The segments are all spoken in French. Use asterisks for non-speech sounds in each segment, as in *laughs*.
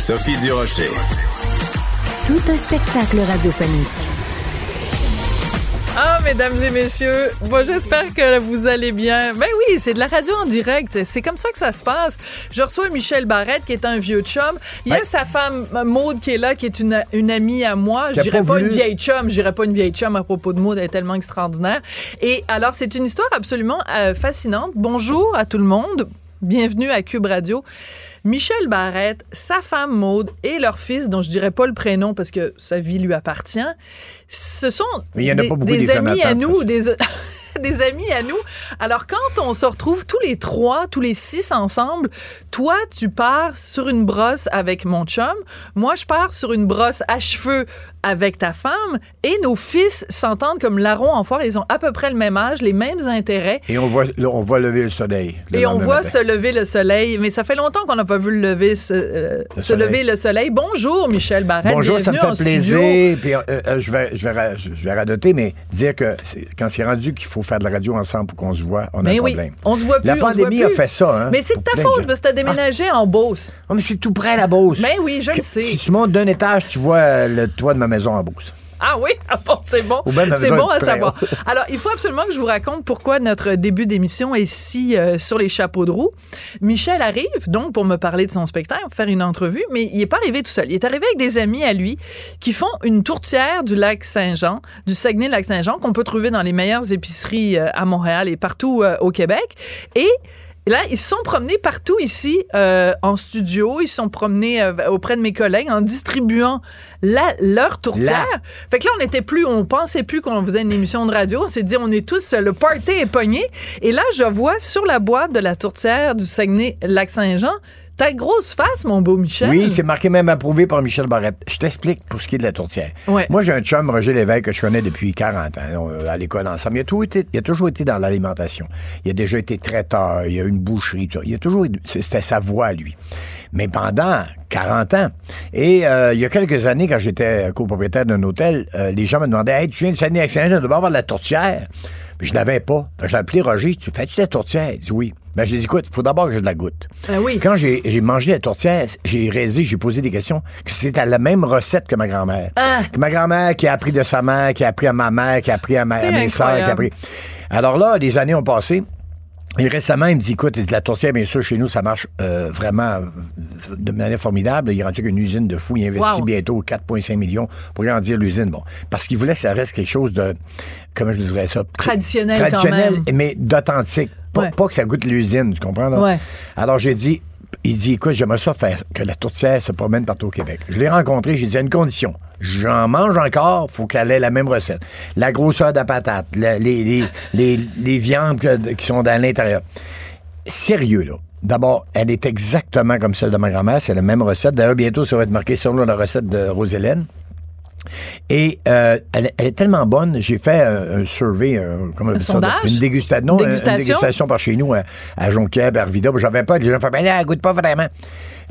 Sophie Durocher. Tout un spectacle radiophonique. Ah, mesdames et messieurs, moi j'espère que vous allez bien. Ben oui, c'est de la radio en direct. C'est comme ça que ça se passe. Je reçois Michel Barrette, qui est un vieux chum. Il y a sa femme Maude qui est là, qui est une, une amie à moi. Je dirais pas, une vieille chum. Je dirais pas une vieille chum à propos de Maude. Elle est tellement extraordinaire. Et alors, c'est une histoire absolument euh, fascinante. Bonjour à tout le monde. Bienvenue à Cube Radio. Michel Barrette, sa femme Maude et leur fils, dont je dirais pas le prénom parce que sa vie lui appartient, ce sont Mais il y en a des, pas beaucoup des amis à nous, des, des amis à nous. Alors, quand on se retrouve tous les trois, tous les six ensemble, toi, tu pars sur une brosse avec mon chum, moi, je pars sur une brosse à cheveux avec ta femme, et nos fils s'entendent comme larron en foire. Ils ont à peu près le même âge, les mêmes intérêts. Et on voit, on voit lever le soleil. le Et on voit matin. se lever le soleil, mais ça fait longtemps qu'on n'a pas vu le lever, se, euh, Le se soleil. lever le soleil. Bonjour, Michel Barrette. Bonjour, ça me fait plaisir. Puis, euh, euh, je, vais, je, vais, je vais radoter, mais dire que quand c'est rendu qu'il faut faire de la radio ensemble pour qu'on se voit, on a Mais un oui, problème. on se voit plus. La on se voit pandémie a fait ça. Hein, Mais c'est de ta faute parce que tu as déménagé en Beauce. Oh, mais c'est tout près, la Beauce. Ben oui, je le sais. Si tu montes d'un étage, tu vois euh, le toit de ma maison en Beauce. *laughs* Ah oui, ah bon, c'est bon. C'est à savoir. Alors, il faut absolument que je vous raconte pourquoi notre début d'émission est si euh, sur les chapeaux de roue. Michel arrive donc pour me parler de son spectacle, faire une entrevue, mais il n'est pas arrivé tout seul. Il est arrivé avec des amis à lui qui font une tourtière du lac Saint-Jean, du Saguenay-Lac-Saint-Jean, qu'on peut trouver dans les meilleures épiceries euh, à Montréal et partout euh, au Québec. Et Là, ils se sont promenés partout ici euh, en studio. Ils se sont promenés euh, auprès de mes collègues en distribuant la, leur tourtière. Fait que là, on n'était plus, on pensait plus qu'on faisait une émission de radio. On s'est dit, on est tous, le party est pogné. Et là, je vois sur la boîte de la tourtière du Saguenay-Lac-Saint-Jean ta grosse face, mon beau Michel. Oui, c'est marqué même approuvé par Michel Barrette. Je t'explique pour ce qui est de la tourtière. Ouais. Moi, j'ai un chum, Roger Lévesque, que je connais depuis 40 ans, on- à l'école ensemble. Il a, toujours été, il a toujours été dans l'alimentation. Il a déjà été traiteur, il a une boucherie, tout ça. Il a toujours été- c'était sa voie, lui. Mais pendant 40 ans. Et euh, il y a quelques années, quand j'étais copropriétaire d'un hôtel, euh, les gens me demandaient Hey, tu viens du Saguenay Excellent, tu dois avoir de la tourtière. Puis je l'avais pas. Que J'ai appelé Roger, tu fais-tu de la tourtière? Il dit oui. Ben, je lui ai dit, écoute, il faut d'abord que je la goûte. Ah oui. Quand j'ai j'ai mangé la tourtière, j'ai réalisé, j'ai posé des questions, que c'était la même recette que ma grand-mère. Ah. Que ma grand-mère qui a appris de sa mère, qui a appris à ma mère, qui a appris à, ma- à C'est mes sœurs, qui a appris. Alors là, les années ont passé. Et récemment, il me dit, écoute, la tourtière, bien sûr, chez nous, ça marche euh, vraiment de manière formidable. Il est rendu qu'une usine de fou. Il investit Wow. bientôt 4,5 millions pour grandir l'usine. Bon, parce qu'il voulait que ça reste quelque chose de, comment je dirais ça? Traditionnel quand Traditionnel, même. mais d'authentique. Pas, Ouais. pas que ça goûte l'usine, tu comprends? là? Ouais. Alors, j'ai dit, il dit, écoute, j'aimerais ça faire que la tourtière se promène partout au Québec. Je l'ai rencontré, j'ai dit, à une condition. J'en mange encore, faut qu'elle ait la même recette. La grosseur de la patate, la- les, les, les, les viandes que- qui sont dans l'intérieur. Sérieux, là. D'abord, elle est exactement comme celle de ma grand-mère. C'est la même recette. D'ailleurs, bientôt, ça va être marqué sur la recette de Rosélène. Et euh, elle, elle est tellement bonne, j'ai fait un, un survey, un, comment on appelle ça, sondage? une dégustation, non, Une un- une dégustation? par chez nous à, à Jonquière, à Arvida. J'avais pas, les gens faisaient, ben là, elle goûte pas vraiment.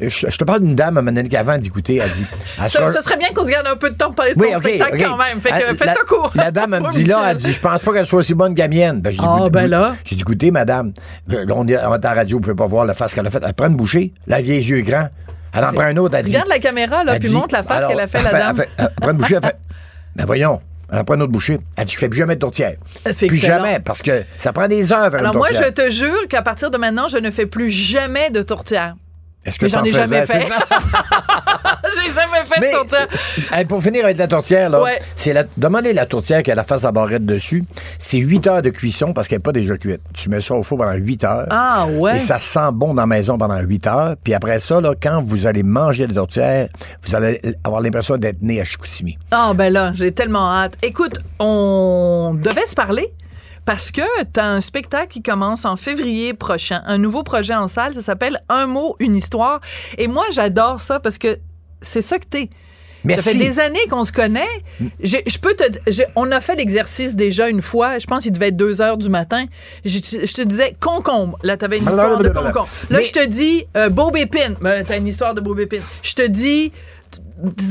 Je, je te parle d'une dame, à un moment donné, qui avant d'écouter, elle dit, elle Ça, serait bien qu'on se garde un peu de temps pour parler de oui, ton spectacle quand même. Fait que Ah, fais la, ça court. La dame, elle me dit là, elle dit, je pense pas qu'elle soit aussi bonne que la mienne. Ben, j'ai dit, Ah, ben là. J'ai dit, goûtez, madame. Là, on est on est à la radio, vous pouvez pas voir la face qu'elle a faite. Elle prend une bouchée, la vieille yeux grands. Elle en prend un autre, elle dit. Regarde la caméra, là, puis dit- montre la face qu'elle a fait, la dame. Prend une bouchée, elle fait, *laughs* ben voyons. Elle en prend une autre bouchée. Elle dit, je fais plus jamais de tourtière. C'est Plus excellent. jamais, parce que ça prend des heures Alors une moi, je te jure qu'à partir de maintenant, je ne fais plus jamais de tourtière. Est-ce que j'en ai jamais fait. *laughs* J'ai jamais fait Mais, de tourtière. Hey, pour finir avec la tourtière, là, Ouais. c'est la, demandez la tourtière qui a la face à barrette dessus. C'est 8 heures de cuisson parce qu'elle n'est pas déjà cuite. Tu mets ça au four pendant 8 heures. Ah ouais. Et ça sent bon dans la maison pendant 8 heures. Puis après ça, là, quand vous allez manger la tourtière, vous allez avoir l'impression d'être né à Chicoutimi. Ah ben là, j'ai tellement hâte. Écoute, on devait se parler parce que tu as un spectacle qui commence en février prochain, un nouveau projet en salle, ça s'appelle Un mot, une histoire. Et moi, j'adore ça parce que c'est ça que t'es. Merci. Ça fait des années qu'on se connaît. Je, peux te, on a fait l'exercice déjà une fois. Je pense qu'il devait être 2 heures du matin. Je, je te disais concombre. Là, t'avais une histoire de concombre. Là, Mais- je te dis euh, Bob Épine. Ben, t'as une histoire de Bob Épine. Je te dis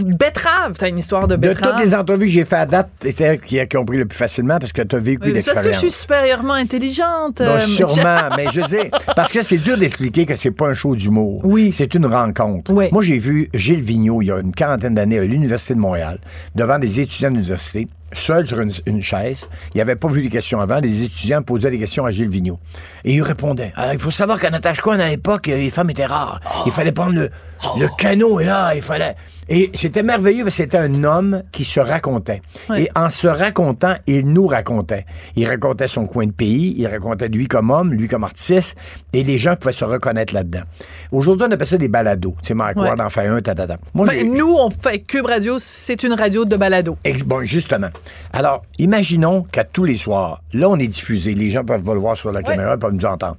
betterave. T'as une histoire de De betterave. toutes les entrevues que j'ai fait à date, c'est elle qui a compris le plus facilement parce que tu as vécu Oui, c'est parce que je l'expérience. suis supérieurement intelligente. Non, euh, sûrement, mais je veux dire, parce que c'est dur d'expliquer que c'est pas un show d'humour. Oui. C'est une rencontre. Oui. Moi, j'ai vu Gilles Vigneault, il y a une quarantaine d'années, à l'Université de Montréal, devant des étudiants de l'université, seul sur une, une chaise. Il n'avait pas vu les questions avant. Les étudiants posaient des questions à Gilles Vigneault. Et il répondait. Alors, il faut savoir qu'à Natashquan, à l'époque, les femmes étaient rares. Il fallait prendre le, le canot, et là, il fallait... Et c'était merveilleux parce que c'était un homme qui se racontait. Oui. Et en se racontant, il nous racontait. Il racontait son coin de pays, il racontait lui comme homme, lui comme artiste, et les gens pouvaient se reconnaître là-dedans. Aujourd'hui, on appelle ça des balados. C'est Mike Ouais. Ward en fait un, tatata. Moi, Ben, nous, on fait Cube Radio, c'est une radio de balado. Ex- Bon, justement. Alors, imaginons qu'à tous les soirs, là, on est diffusé. Les gens peuvent le voir sur la caméra, peuvent nous entendre.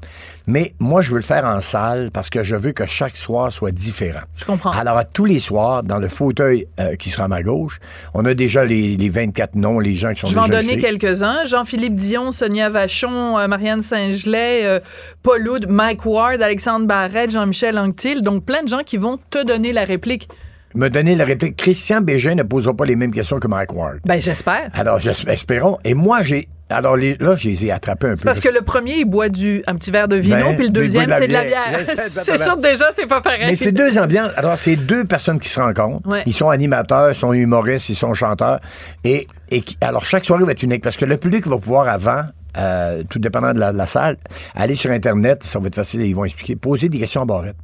Mais moi, je veux le faire en salle parce que je veux que chaque soir soit différent. Je comprends. Alors, à tous les soirs, dans le fauteuil euh, qui sera à ma gauche, on a déjà les, les 24 noms, les gens qui sont Je vais en donner quelques-uns. Jean-Philippe Dion, Sonia Vachon, euh, Marianne Saint-Gelais, euh, Paul Oud, Mike Ward, Alexandre Barrette, Jean-Michel Anctil. Donc, plein de gens qui vont te donner la réplique. Me donner la réplique. Christian Bégin ne posera pas les mêmes questions que Mike Ward. Ben, j'espère. Alors, j'espère- espérons. Et moi, j'ai. Alors, les- là, je les ai attrapés un peu. Parce que le premier, il boit du, un petit verre de vino, Ben, puis le deuxième, c'est de la bière. bière. *laughs* *laughs* C'est sûr, déjà, c'est pas pareil. Mais c'est deux ambiances. Alors, c'est deux personnes qui se rencontrent. Ouais. Ils sont animateurs, ils sont humoristes, ils sont chanteurs. Et, et alors, chaque soirée va être unique parce que le public va pouvoir avant. euh, tout dépendant de la, de la salle, aller sur Internet, ça va être facile, ils vont expliquer, poser des questions à barrette.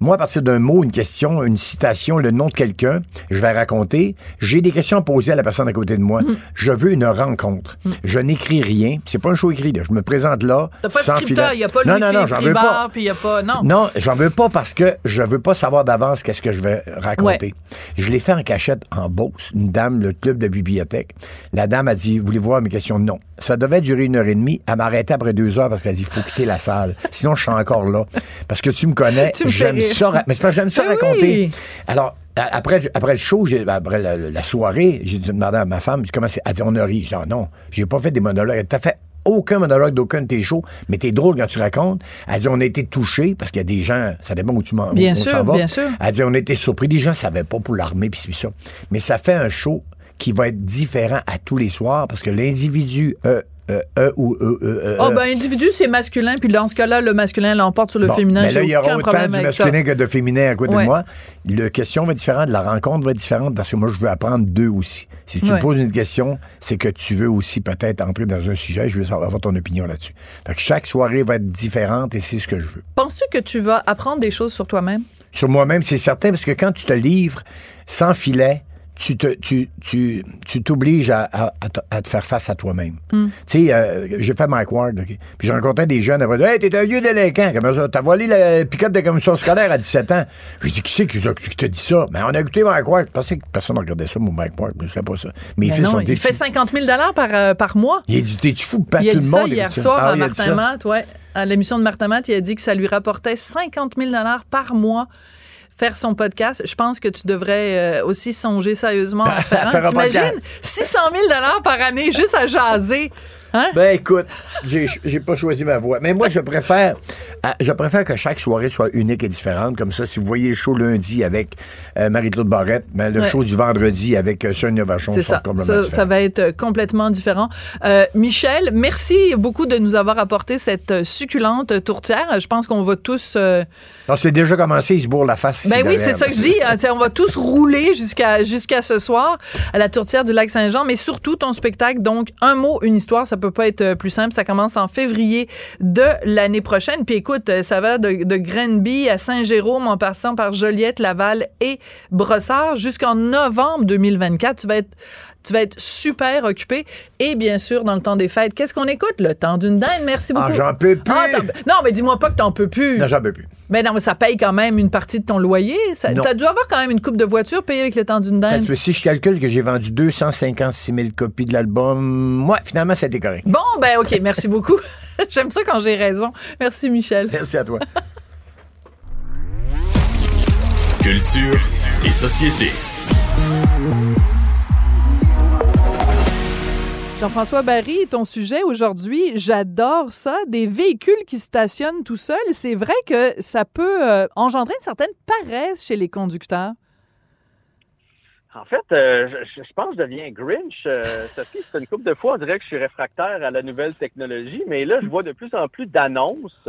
Moi, à partir d'un mot, une question, une citation, le nom de quelqu'un, je vais raconter. J'ai des questions à poser à la personne à côté de Mm. moi. Je veux une rencontre. Je n'écris rien. C'est pas un show écrit. là. Je me présente là. T'as pas de sans scripteur, il a pas non, non, non, j'en veux pas. Puis n'y a pas... Non. Non, j'en veux pas parce que je veux pas savoir d'avance qu'est-ce que je vais raconter. Je l'ai fait en cachette en Beauce, une dame, le club de bibliothèque. La dame a dit, voulez-vous voir mes questions? Non. Ça devait durer une heure et demie. Elle m'a arrêté après deux heures parce qu'elle a dit, il faut quitter la salle. Sinon, je suis encore là. Parce que tu me connais, *laughs* j'aime. Ça. Mais c'est que j'aime ça Ben raconter. oui. Alors, après, après le show, j'ai- après la, la soirée, j'ai demandé à ma femme, comment c'est? Elle dit, on a ri. Je dis, Ah non, j'ai pas fait des monologues. Elle fait aucun monologue d'aucun de tes shows, mais t'es drôle quand tu racontes. Elle dit, on a été touchés, parce qu'il y a des gens, ça dépend où tu m'en Bien où sûr, va. bien sûr. Elle dit, on a été surpris. Les gens savaient pas pour l'armée, puis c'est ça. Mais ça fait un show qui va être différent à tous les soirs, parce que l'individu, euh, euh, euh, ou euh, euh, euh, Oh, ben, individu, c'est masculin, puis dans ce cas-là, le masculin l'emporte sur le Bon, féminin. mais là, il y aura autant du ça. masculin que de féminin à côté Ouais. de moi. La question va être différente, la rencontre va être différente parce que moi, je veux apprendre d'eux aussi. Si tu Ouais. me poses une question, c'est que tu veux aussi peut-être entrer dans un sujet. Je veux savoir avoir ton opinion là-dessus. Fait que chaque soirée va être différente et c'est ce que je veux. Penses-tu que tu vas apprendre des choses sur toi-même? Sur moi-même, c'est certain parce que quand tu te livres sans filet, tu te tu tu tu t'obliges à, à, à te- à faire face à toi-même. Hmm. Tu sais, euh, j'ai fait Mike Ward, OK? puis je rencontrais des jeunes après, hey, t'es un vieux délinquant, comment ça, t'as volé le pick-up de commission scolaire à 17 ans? Je dis qui c'est qui, t'a- qui t'a dit ça? Mais on a écouté Mike Ward. Je pensais que personne ne regardait ça, mon Mike Ward, mais je sais pas ça. Mes Ben fils non, sont il fait 50 000 par, euh, par mois. Il a dit t'es-tu fou, pas Il a tout dit le ça monde. hier soir Ah, à il a dit Martin ça. Matt, ouais. À l'émission de Martin Matt, il a dit que ça lui rapportait 50 000 par mois faire son podcast. Je pense que tu devrais euh, aussi songer sérieusement à *laughs* faire. Faire un. T'imagines? 600 000 par année juste à jaser. Hein? Ben écoute, j'ai pas choisi ma voix. Mais moi, je préfère euh, je préfère que chaque soirée soit unique et différente. Comme ça, si vous voyez le show lundi avec euh, Marie-Claude Barrette, ben, le Ouais. show du vendredi avec euh, Sonia Vachon sont ça. complètement Ça, va être complètement différent. Euh, Michel, merci beaucoup de nous avoir apporté cette succulente tourtière. Je pense qu'on va tous. Non, c'est déjà commencé, il se bourre la face. Ben oui, c'est ça que je dis. hein, on va tous rouler jusqu'à jusqu'à ce soir à la tourtière du lac Saint-Jean, mais surtout ton spectacle. Donc, un mot, une histoire, ça peut pas être euh, plus simple. Ça commence en février de l'année prochaine. Puis écoute, euh, ça va de, de à Saint-Jérôme en passant par Joliette, Laval et Brossard jusqu'en novembre 2024. Tu vas être Tu vas être super occupé. Et bien sûr, dans le temps des fêtes, qu'est-ce qu'on écoute? Le temps d'une dinde. Merci beaucoup. Ah, j'en peux plus. Ah, t'en- non, mais dis-moi pas que t'en peux plus. Non, j'en peux plus. Mais non, mais ça paye quand même une partie de ton loyer. Ça, t'as dû avoir quand même une coupe de voiture payée avec le temps d'une dinde. Parce que si je calcule que j'ai vendu 256 000 copies de l'album, moi, finalement, c'était correct. Bon, ben OK, merci beaucoup. *laughs* J'aime ça quand j'ai raison. Merci, Michel. Merci à toi. Culture et société. Jean-François Barry, ton sujet aujourd'hui, j'adore ça, des véhicules qui stationnent tout seuls. C'est vrai que ça peut euh, engendrer une certaine paresse chez les conducteurs. En fait, euh, je, je pense que je deviens Grinch. Euh, *laughs* Sophie, c'est une couple de fois, on dirait que je suis réfractaire à la nouvelle technologie, mais là, je vois de plus en plus d'annonces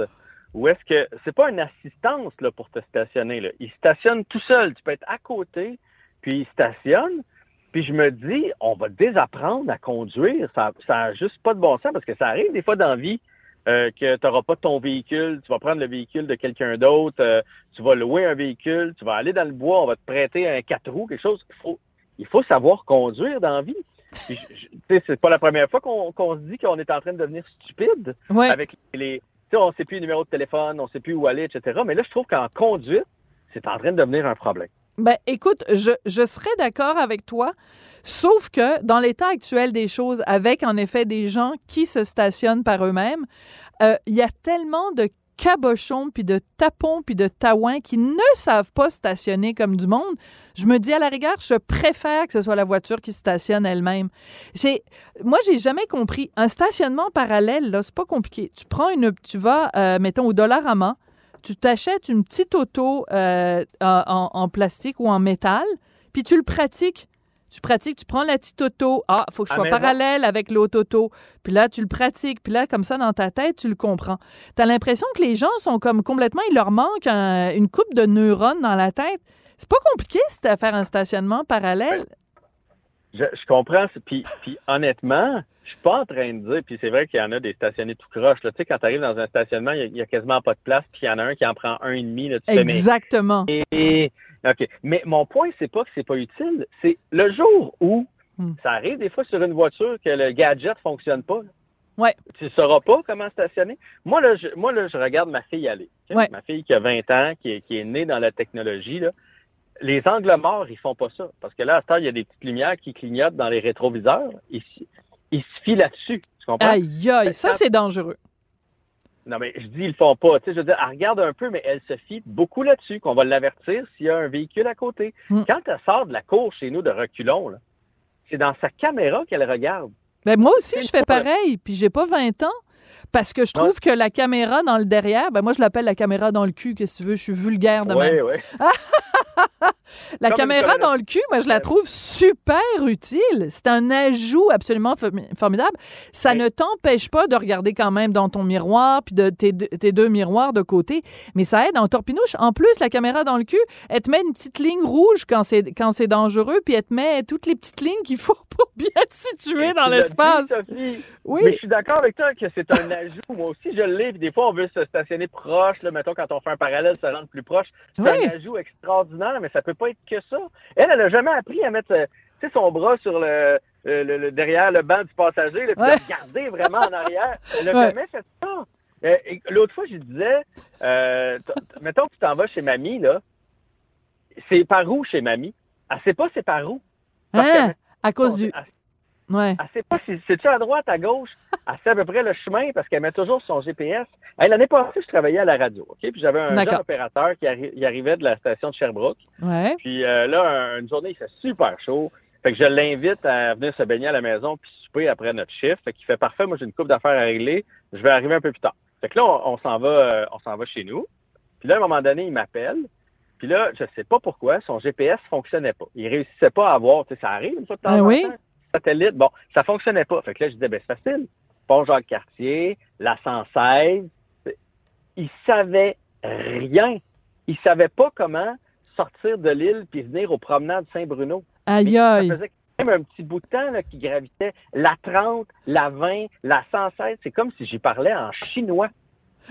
où est-ce que c'est pas une assistance là, pour te stationner. Là. Il stationne tout seul. Tu peux être à côté, puis il stationne. Puis je me dis, on va désapprendre à conduire. Ça n'a juste pas de bon sens parce que ça arrive des fois dans la vie euh, que tu n'auras pas ton véhicule, tu vas prendre le véhicule de quelqu'un d'autre, euh, tu vas louer un véhicule, tu vas aller dans le bois, on va te prêter un quatre roues, quelque chose. Il faut, il faut savoir conduire dans la vie. Puis c'est pas la première fois qu'on se dit qu'on est en train de devenir stupide Ouais. avec les. Tu sais, on sait plus le numéro de téléphone, on sait plus où aller, etc. Mais là, je trouve qu'en conduite, c'est en train de devenir un problème. Ben, écoute, je, serais d'accord avec toi, sauf que dans l'état actuel des choses, avec en effet des gens qui se stationnent par eux-mêmes, euh, il y a tellement de cabochons, puis de tapons, puis de taouins qui ne savent pas stationner comme du monde. Je me dis à la rigueur, je préfère que ce soit la voiture qui stationne elle-même. C'est, moi, j'ai jamais compris un stationnement parallèle. Là, c'est pas compliqué. Tu prends une, tu vas, euh, mettons au Dollarama, tu t'achètes une petite auto euh, en, plastique ou en métal, puis tu le pratiques. Tu pratiques, tu prends la petite auto. Ah, il faut que je À sois maison. parallèle avec l'autre auto. Puis là, tu le pratiques. Puis là, comme ça, dans ta tête, tu le comprends. Tu as l'impression que les gens sont comme complètement... Il leur manque un- une coupe de neurones dans la tête. C'est pas compliqué, c'est à faire un stationnement parallèle? Je, je comprends. Puis, puis honnêtement, je suis pas en train de dire, puis c'est vrai qu'il y en a des stationnés tout croche. Tu sais, quand tu arrives dans un stationnement, il y a- il y, a quasiment pas de place, puis il y en a un qui en prend un et demi. Là, tu fais, mais- Exactement. Et- OK. Mais mon point, c'est pas que c'est pas utile. C'est le jour où Hmm. ça arrive des fois sur une voiture que le gadget fonctionne pas. Ouais. Tu sauras pas comment stationner. Moi, là, je, moi, là, je regarde ma fille aller. Ouais. Ma fille qui a 20 ans, qui est, qui est née dans la technologie, là. Les angles morts, ils font pas ça. Parce que là, à ce temps, il y a des petites lumières qui clignotent dans les rétroviseurs. Ils, se fient là-dessus. Tu comprends? Aïe, aïe, ça, c'est dangereux. Non, mais je dis, ils le font pas. Tu sais, je veux dire, elle regarde un peu, mais elle se fie beaucoup là-dessus, qu'on va l'avertir s'il y a un véhicule à côté. Hmm. Quand elle sort de la cour chez nous de reculons, c'est dans sa caméra qu'elle regarde. Ben moi aussi, je fais pareil, puis j'ai pas 20 ans. Parce que je trouve que la caméra dans le derrière, ben moi je l'appelle la caméra dans le cul, qu'est-ce que tu veux, je suis vulgaire de même. Oui, oui. *laughs* La Comme caméra dans le cul, moi je la trouve super utile. C'est un ajout absolument formi- formidable. Ça ne t'empêche pas de regarder quand même dans ton miroir, puis de tes, deux- tes deux miroirs de côté, mais ça aide en torpinouche. En plus, la caméra dans le cul, elle te met une petite ligne rouge quand c'est quand c'est dangereux, puis elle te met toutes les petites lignes qu'il faut *laughs* pour bien te situer dans l'espace. Oui. Mais je suis d'accord avec toi que c'est un ajout. Moi aussi, je l'ai. Des fois, on veut se stationner proche. Là, mettons, quand on fait un parallèle, ça rentre plus proche. C'est Oui. un ajout extraordinaire, mais ça peut pas être que ça. Elle, elle a jamais appris à mettre euh, son bras sur le, le- le- le- derrière le banc du passager, là, puis Ouais. de regarder vraiment en arrière. Elle a Ouais. jamais fait ça. Euh, L'autre fois, je disais, euh, mettons que tu t'en vas chez mamie, là. C'est par où chez mamie? Elle sait pas c'est par où. Parce Hein? À cause du. elle- Ouais. elle sait pas si c'est-tu à droite, à gauche? Elle sait à peu près le chemin parce qu'elle met toujours son GPS. Hey, L'année passée, je travaillais à la radio, OK? Puis j'avais un jeune opérateur qui arri- arrivait de la station de Sherbrooke. Ouais. Puis euh, là, un- une journée, il fait super chaud. Fait que je l'invite à venir se baigner à la maison puis souper après notre chiffre. Fait qu'il fait parfait, moi j'ai une coupe d'affaires à régler. Je vais arriver un peu plus tard. Fait que là, on, on s'en va, euh, on s'en va chez nous. Puis là, à un moment donné, il m'appelle. Puis là, je sais pas pourquoi, son GPS fonctionnait pas. Il réussissait pas à avoir, tu sais, ça arrive une fois de temps Ben en oui. temps. Satellite, bon, ça fonctionnait pas. Fait que là, je disais, ben c'est facile. Pont Jacques-Cartier, la 116. Il savait rien. Il savait pas comment sortir de l'île puis venir aux promenades Saint-Bruno. Aïe, aïe. Ça faisait même un petit bout de temps là, qui gravitait. La 30, la 20, la 116, c'est comme si j'y parlais en chinois.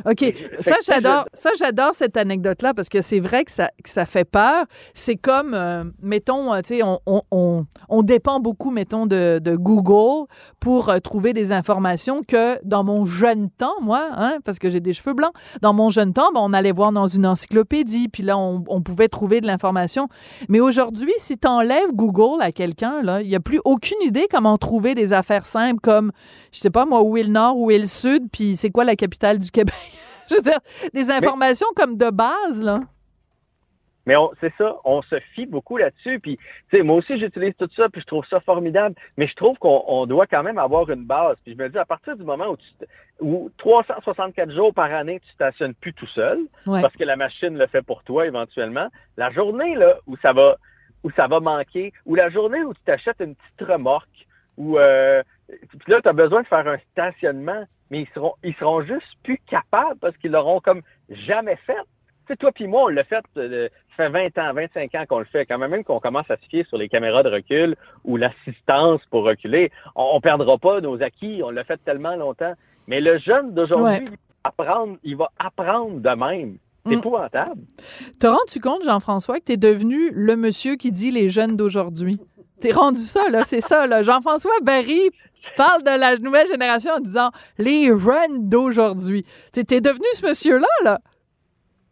OK. Ça, j'adore, ça, j'adore cette anecdote-là parce que c'est vrai que ça, que ça fait peur. C'est comme, euh, mettons, euh, tu sais, on, on, on, on, dépend beaucoup, mettons, de, de Google pour euh, trouver des informations que dans mon jeune temps, moi, hein, parce que j'ai des cheveux blancs, dans mon jeune temps, ben, on allait voir dans une encyclopédie, puis là, on, on pouvait trouver de l'information. Mais aujourd'hui, si tu enlèves Google à quelqu'un, là, il n'y a plus aucune idée comment trouver des affaires simples comme, je sais pas moi, où est le nord, où est le sud, puis c'est quoi la capitale du Québec? Je veux dire, des informations comme de base, là. Mais c'est ça, on se fie beaucoup là-dessus. Puis, tu sais, moi aussi, j'utilise tout ça, puis je trouve ça formidable. Mais je trouve qu'on doit quand même avoir une base. Puis je me dis, à partir du moment où, tu, où 364 jours par année, tu stationnes plus tout seul, parce que la machine le fait pour toi éventuellement, la journée là où ça va, où ça va manquer, ou la journée où tu t'achètes une petite remorque, ou euh, puis là, tu as besoin de faire un stationnement, mais ils seront, ils seront juste plus capables parce qu'ils l'auront comme jamais fait. Tu sais, toi puis moi, on l'a fait, euh, ça fait 20 ans, 25 ans qu'on le fait. Quand même qu'on commence à se fier sur les caméras de recul ou l'assistance pour reculer, on, on perdra pas nos acquis. On l'a fait tellement longtemps. Mais le jeune d'aujourd'hui, il, va apprendre, il va apprendre de même. C'est Mm. épouvantable. Te rends-tu compte, Jean-François, que tu es devenu le monsieur qui dit les jeunes d'aujourd'hui? T'es rendu ça, là, c'est ça, là. Jean-François Barry parle de la nouvelle génération en disant les jeunes d'aujourd'hui. T'es devenu ce monsieur-là, là?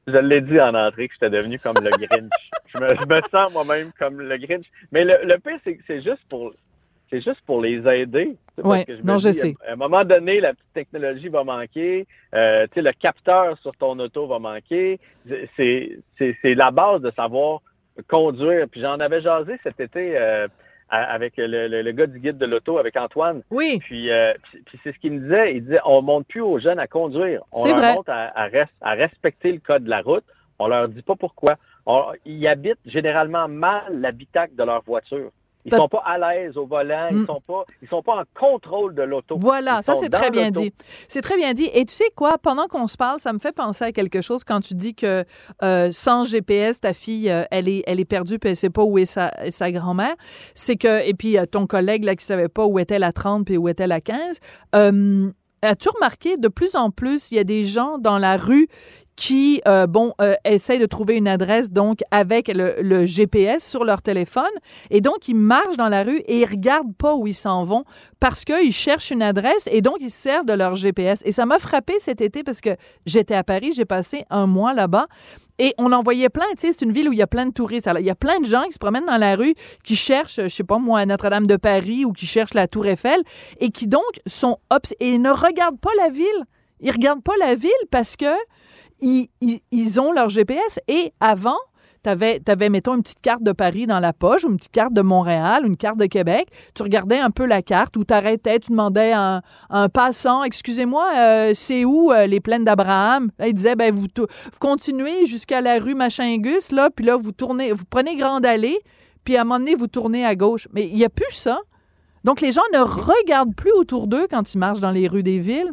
Je l'ai dit en entrée que j'étais devenu comme le Grinch. *laughs* je, me, je me sens moi-même comme le Grinch. Mais le, le pire, c'est que c'est juste pour c'est juste pour les aider. Je me non, je sais. À un moment donné, la petite technologie va manquer. Euh, le capteur sur ton auto va manquer. C'est la base de savoir conduire. Puis j'en avais jasé cet été euh, avec le, le- le gars du guide de l'auto, avec Antoine. Oui. Puis, euh, puis, puis c'est ce qu'il me disait. Il disait, on montre plus aux jeunes à conduire. On leur vrai. montre à, à res- à respecter le code de la route. On leur dit pas pourquoi. On- ils habitent généralement mal l'habitacle de leur voiture. Ils T'as- sont pas à l'aise au volant. Mm. Ils sont pas, ils sont pas en contrôle de l'auto. Voilà, Ils ça sont c'est très bien dit. C'est très bien dit. Et tu sais quoi, pendant qu'on se parle, ça me fait penser à quelque chose quand tu dis que euh, sans GPS, ta fille, euh, elle est, elle est perdue puis elle sait pas où est sa, sa grand-mère. C'est que et puis euh, ton collègue là qui savait pas où était la 30 puis où était la 15. Euh, As-tu remarqué de plus en plus, il y a des gens dans la rue qui, euh, bon, euh, essayent de trouver une adresse, donc, avec le, le GPS sur leur téléphone. Et donc, ils marchent dans la rue et ils regardent pas où ils s'en vont parce qu'ils cherchent une adresse et donc, ils se servent de leur GPS. Et ça m'a frappé cet été parce que j'étais à Paris, j'ai passé un mois là-bas. Et on en voyait plein, tu sais, c'est une ville où il y a plein de touristes. Alors, il y a plein de gens qui se promènent dans la rue, qui cherchent, je sais pas moi, Notre-Dame de Paris ou qui cherchent la Tour Eiffel et qui donc sont obs et ils ne regardent pas la ville. Ils regardent pas la ville parce que ils, ont leur GPS. Et avant, tu avais, mettons, une petite carte de Paris dans la poche ou une petite carte de Montréal ou une carte de Québec. Tu regardais un peu la carte ou tu arrêtais, tu demandais à un, un passant, excusez-moi, euh, c'est où euh, les plaines d'Abraham? Il disait, ben, vous, vous continuez jusqu'à la rue Machin-Gus, là, puis là, vous tournez, vous prenez Grande Allée, puis à un moment donné, vous tournez à gauche. Mais il n'y a plus ça. Donc, les gens ne regardent plus autour d'eux quand ils marchent dans les rues des villes.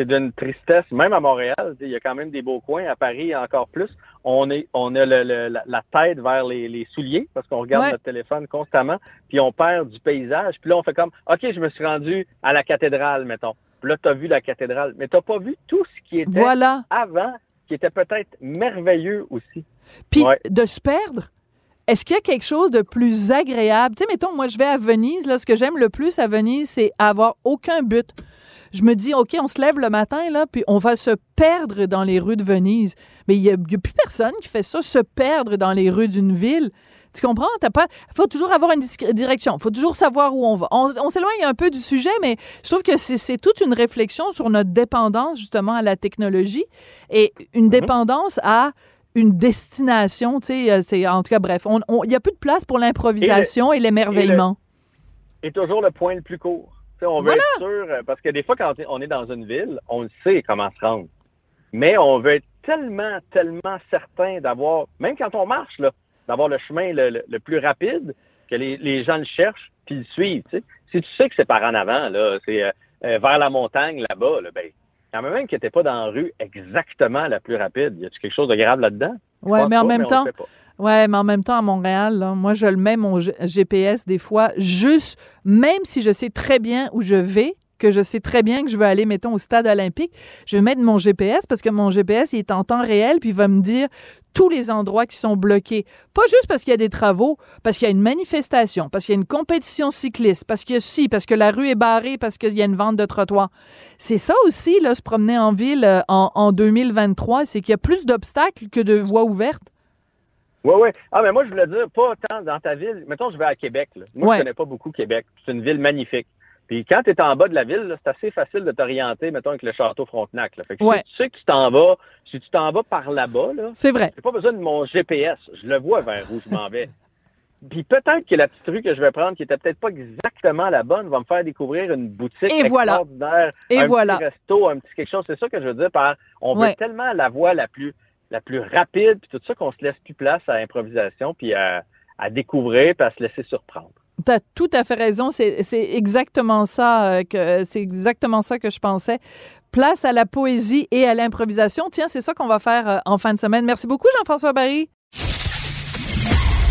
C'est d'une tristesse, même à Montréal, il y a quand même des beaux coins, à Paris encore plus. On est, on a le- le- la, la tête vers les, les souliers parce qu'on regarde Ouais. notre téléphone constamment, puis on perd du paysage. Puis là, on fait comme, OK, je me suis rendu à la cathédrale, mettons. Puis là, tu as vu la cathédrale, mais tu pas vu tout ce qui était Voilà. avant, qui était peut-être merveilleux aussi. Puis Ouais. de se perdre. Est-ce qu'il y a quelque chose de plus agréable? Tu sais, mettons, moi, je vais à Venise. Là, ce que j'aime le plus à Venise, c'est avoir aucun but. Je me dis, OK, on se lève le matin, là, puis on va se perdre dans les rues de Venise. Mais il n'y a, il y a plus personne qui fait ça, se perdre dans les rues d'une ville. Tu comprends? Il faut toujours avoir une direction. Il faut toujours savoir où on va. On, on s'éloigne un peu du sujet, mais je trouve que c'est toute une réflexion sur notre dépendance, justement, à la technologie et une dépendance à une destination, tu sais, euh, c'est en tout cas bref, il n'y a plus de place pour l'improvisation et l'émerveillement. Et toujours le point le plus court. On veut être sûr, euh, parce que des fois, quand on est dans une ville, on le sait comment se rendre. Mais on veut être tellement, tellement certain d'avoir, même quand on marche, d'avoir le chemin le, le- le plus rapide, que les, les gens le cherchent, puis le suivent. Si tu sais que c'est par en avant, là, c'est euh, euh, vers la montagne, là-bas, là, ben, quand même que t'es pas dans la rue exactement la plus rapide. Y a-tu quelque chose de grave là-dedans? Pense mais en même temps. Ouais, mais en même temps à Montréal, moi je le mets mon GPS des fois juste, même si je sais très bien où je vais, que je sais très bien que je veux aller, mettons, au stade olympique, je vais mettre mon GPS parce que mon GPS, il est en temps réel, puis il va me dire tous les endroits qui sont bloqués. Pas juste parce qu'il y a des travaux, parce qu'il y a une manifestation, parce qu'il y a une compétition cycliste, parce que si, parce que la rue est barrée, parce qu'il y a une vente de trottoir. C'est ça aussi, là, se promener en ville euh, en, en 2023, c'est qu'il y a plus d'obstacles que de voies ouvertes. Oui, oui. Ah, mais moi, je voulais dire, pas tant dans ta ville. Mettons, je vais à Québec. Là. Moi, Ouais. je connais pas beaucoup Québec. C'est une ville magnifique. Puis quand tu es en bas de la ville, c'est assez facile de t'orienter, mettons, avec le château Frontenac. Là. Fait que Ouais. si tu sais que tu t'en vas, si tu t'en vas par là-bas, là, C'est vrai. j'ai pas besoin de mon GPS. Je le vois vers où je m'en vais. *laughs* Puis peut-être que la petite rue que je vais prendre, qui était peut-être pas exactement la bonne, va me faire découvrir une boutique Et voilà. extraordinaire, Et un voilà. petit resto, un petit quelque chose. C'est ça que je veux dire par on Ouais. veut tellement la voie la plus la plus rapide, puis tout ça qu'on se laisse plus place à l'improvisation, puis à, à découvrir, puis à se laisser surprendre. Tu as tout à fait raison. C'est c'est exactement ça euh, que c'est exactement ça que je pensais. Place à la poésie et à l'improvisation. Tiens, c'est ça qu'on va faire euh, en fin de semaine. Merci beaucoup, Jean-François Barry.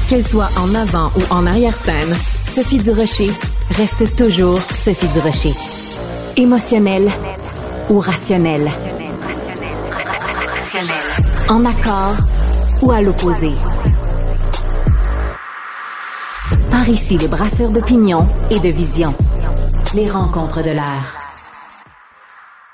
Qu'elle soit en avant ou en arrière-scène, Sophie Durocher reste toujours Sophie Durocher. Émotionnelle ou rationnelle. En accord ou à l'opposé. Par ici, les brasseurs d'opinion et de vision. Les rencontres de l'air.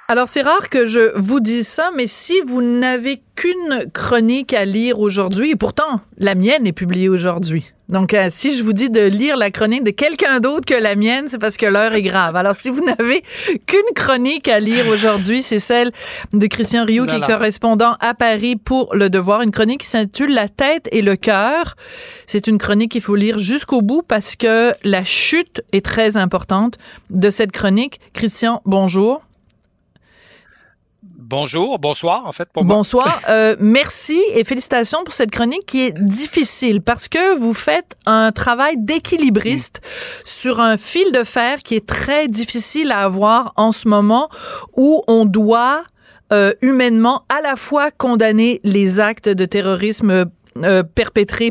Alors, c'est rare que je vous dise ça, mais si vous n'avez qu'une chronique à lire aujourd'hui, et pourtant, la mienne est publiée aujourd'hui. Donc, euh, si je vous dis de lire la chronique de quelqu'un d'autre que la mienne, c'est parce que l'heure est grave. Alors, si vous n'avez qu'une chronique à lire aujourd'hui, c'est celle de Christian Rio, qui est correspondant à Paris pour Le Devoir. Une chronique qui s'intitule La tête et le cœur. C'est une chronique qu'il faut lire jusqu'au bout parce que la chute est très importante de cette chronique. Christian, bonjour. Bonjour, bonsoir en fait pour moi. Bonsoir. Euh, merci et félicitations pour cette chronique qui est difficile parce que vous faites un travail d'équilibriste sur un fil de fer qui est très difficile à avoir en ce moment où on doit euh, humainement à la fois condamner les actes de terrorisme euh,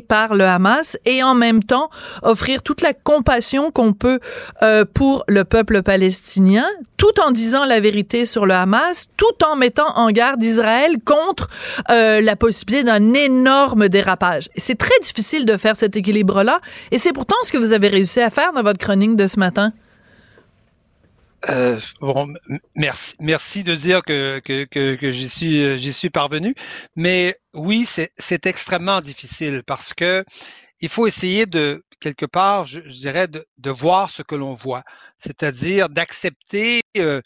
par le Hamas et en même temps offrir toute la compassion qu'on peut euh, pour le peuple palestinien, tout en disant la vérité sur le Hamas, tout en mettant en garde Israël contre euh, la possibilité d'un énorme dérapage. C'est très difficile de faire cet équilibre-là et c'est pourtant ce que vous avez réussi à faire dans votre chronique de ce matin. Euh, merci, de dire que, j'y suis, euh, suis parvenu. Mais oui, c'est, extrêmement difficile parce que il faut essayer de, quelque part, je, je dirais, de, de voir ce que l'on voit. C'est-à-dire d'accepter euh,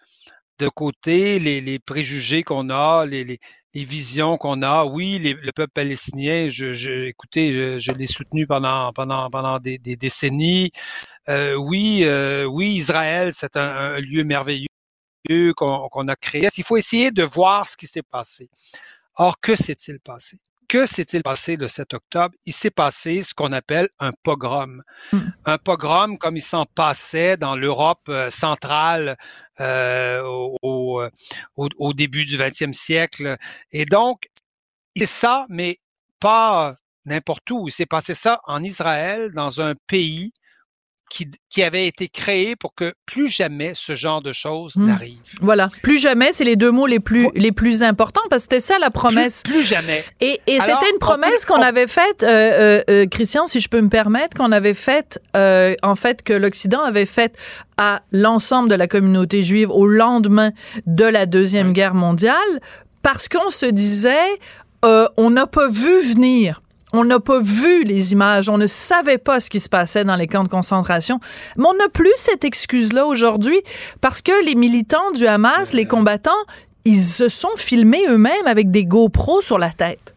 de côté les, les préjugés qu'on a, les, les, les visions qu'on a. Oui, les- le peuple palestinien, je, je, écoutez, je, je l'ai soutenu pendant, pendant, pendant des, des décennies. Euh, oui, euh, oui, Israël, c'est un, un lieu merveilleux qu'on a créé. Il faut essayer de voir ce qui s'est passé? Or, que s'est-il passé? Que s'est-il passé le 7 octobre? Il s'est passé ce qu'on appelle un pogrom. Mm. Un pogrom comme il s'en passait dans l'Europe euh, centrale euh, au, au, au- au début du 20e siècle. Et donc, c'est ça, mais pas n'importe où. Il s'est passé ça en Israël, dans un pays qui, qui avait été créé pour que plus jamais ce genre de choses Mm. n'arrive. Voilà. Plus jamais, c'est les deux mots les plus, les plus importants parce que c'était ça la promesse. Plus, plus jamais. Et, et c'était une promesse qu'on on- avait faite, euh, euh, euh, Christian, si je peux me permettre, qu'on avait faite, euh, en fait, que l'Occident avait faite à l'ensemble de la communauté juive au lendemain de la Deuxième Guerre mondiale, parce qu'on se disait, euh, on n'a pas vu venir. On n'a pas vu les images, on ne savait pas ce qui se passait dans les camps de concentration. Mais on n'a plus cette excuse-là aujourd'hui parce que les militants du Hamas, les combattants, ils se sont filmés eux-mêmes avec des GoPros sur la tête.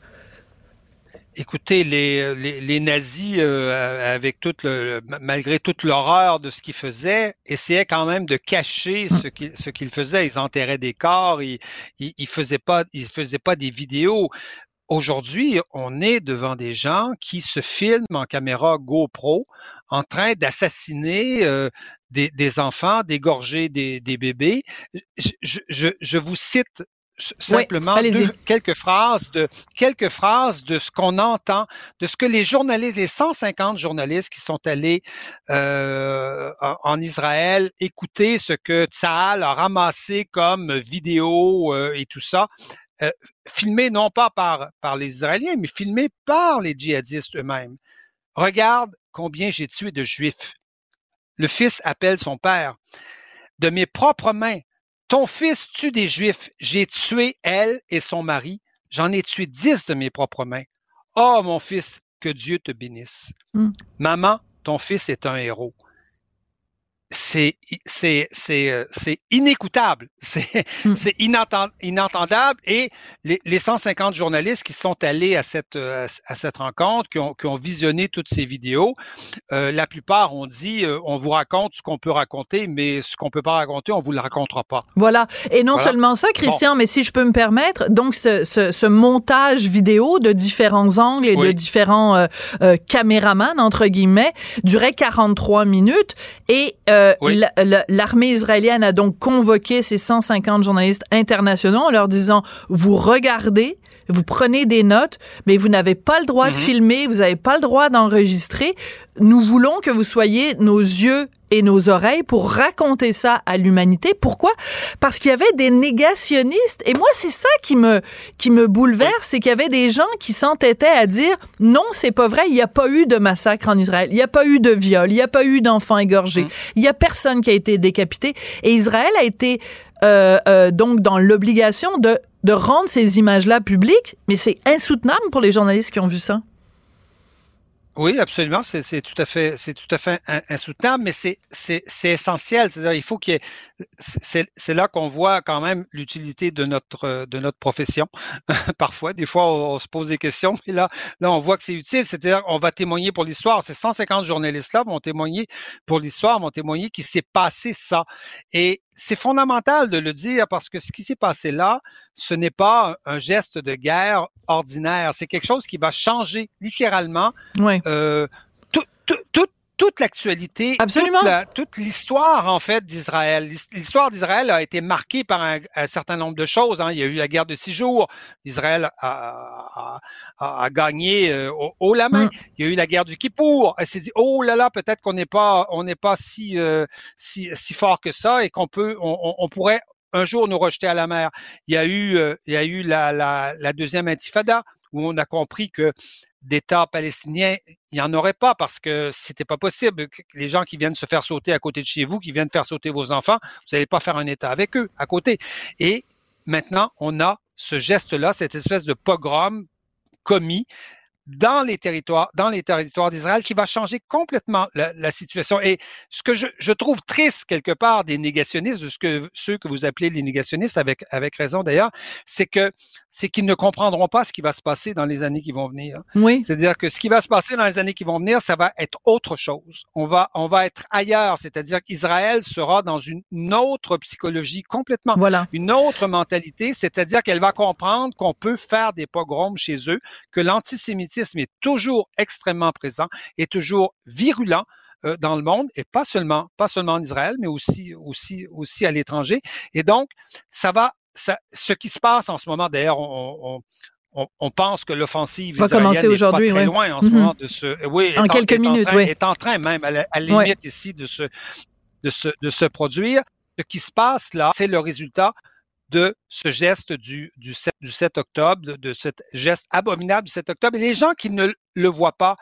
Écoutez, les, les, les nazis, euh, avec toute le, malgré toute l'horreur de ce qu'ils faisaient, essayaient quand même de cacher ce qu'ils ce qu'ils faisaient. Ils enterraient des corps, ils, ils, ils faisaient pas, ils faisaient pas des vidéos. Aujourd'hui, on est devant des gens qui se filment en caméra GoPro en train d'assassiner euh, des, des enfants, d'égorger des, des bébés. Je, je, je vous cite simplement quelques phrases de quelques phrases de ce qu'on entend, de ce que les journalistes, les 150 journalistes qui sont allés euh, en, Israël écouter ce que Tsahal a ramassé comme vidéo euh, et tout ça, euh, filmé non pas par par les Israéliens, mais filmé par les djihadistes eux-mêmes. Regarde combien j'ai tué de Juifs. Le fils appelle son père. De mes propres mains, ton fils tue des Juifs. J'ai tué elle et son mari. J'en ai tué dix de mes propres mains. Oh, mon fils, que Dieu te bénisse. Hmm. Maman, ton fils est un héros c'est c'est c'est euh, c'est inécoutable, *laughs* c'est mm. c'est inentendable et les, les 150 journalistes qui sont allés à cette euh, à cette rencontre, qui ont, qui ont visionné toutes ces vidéos, euh, la plupart ont dit on vous raconte ce qu'on peut raconter, mais ce qu'on peut pas raconter, on vous le racontera pas. Voilà. Et non seulement ça, Christian, mais si je peux me permettre, donc ce, ce, ce montage vidéo de différents angles et de différents caméramans entre guillemets durait 43 minutes et euh, l'armée israélienne a donc convoqué ces 150 journalistes internationaux en leur disant, vous regardez, vous prenez des notes, mais vous n'avez pas le droit de mhm. filmer, vous n'avez pas le droit d'enregistrer. Nous voulons que vous soyez nos yeux et nos oreilles pour raconter ça à l'humanité. Pourquoi? Parce qu'il y avait des négationnistes. Et moi, c'est ça qui me, qui me bouleverse, c'est qu'il y avait des gens qui s'entêtaient à dire non, c'est pas vrai, il n'y a pas eu de massacre en Israël, il n'y a pas eu de viol, il n'y a pas eu d'enfants égorgés, mm. il n'y a personne qui a été décapité. Et Israël a été euh, euh, donc dans l'obligation de, de rendre ces images-là publiques, mais c'est insoutenable pour les journalistes qui ont vu ça. Oui, absolument. C'est tout à fait, c'est tout à fait insoutenable, mais c'est essentiel. C'est-à-dire, il faut qu'il. C'est là qu'on voit quand même l'utilité de notre de notre profession. *laughs* Parfois, des fois, on, se pose des questions, mais là, là, on voit que c'est utile. C'est-à-dire, on va témoigner pour l'histoire. Ces 150 journalistes-là vont témoigner pour l'histoire, vont témoigner qu'il s'est passé ça. Et c'est fondamental de le dire parce que ce qui s'est passé là, ce n'est pas un, geste de guerre ordinaire. C'est quelque chose qui va changer littéralement euh, toute l'actualité, toute l'histoire en fait d'Israël. L'histoire d'Israël a été marquée par un, certain nombre de choses. Hein. Il y a eu la guerre de six jours. Israël a, a, a gagné euh, au, la main. Mm. Il y a eu la guerre du Kippour. Elle s'est dit oh là là, peut-être qu'on n'est pas on n'est pas si, euh, si si fort que ça et qu'on peut on, on, pourrait un jour nous rejeter à la mer. Il y a eu euh, il y a eu la, la, la deuxième intifada où on a compris que d'État palestinien, il n'y en aurait pas parce que c'était pas possible. Les gens qui viennent se faire sauter à côté de chez vous, qui viennent faire sauter vos enfants, vous n'allez pas faire un État avec eux à côté. Et maintenant, on a ce geste-là, cette espèce de pogrom commis dans les territoires, dans les territoires d'Israël, qui va changer complètement la, situation. Et ce que je, je, trouve triste quelque part des négationnistes, de ce que ceux que vous appelez les négationnistes, avec avec raison d'ailleurs, c'est que c'est qu'ils ne comprendront pas ce qui va se passer dans les années qui vont venir. Oui. C'est-à-dire que ce qui va se passer dans les années qui vont venir, ça va être autre chose. On va on va être ailleurs. C'est-à-dire qu'Israël sera dans une, autre psychologie complètement, voilà. une autre mentalité. C'est-à-dire qu'elle va comprendre qu'on peut faire des pogroms chez eux, que l'antisémitisme est toujours extrêmement présent et toujours virulent euh, dans le monde et pas seulement pas seulement en Israël mais aussi aussi aussi à l'étranger et donc ça va ça, ce qui se passe en ce moment d'ailleurs on, on, on, pense que l'offensive va commencer aujourd'hui très loin en ce mm-hmm. moment de ce oui en quelques minutes en oui est en train même à la, limite ici de se de se de se produire ce qui se passe là c'est le résultat de ce geste du, du, 7, du 7 octobre, de, de, ce geste abominable du 7 octobre. Et les gens qui ne le voient pas,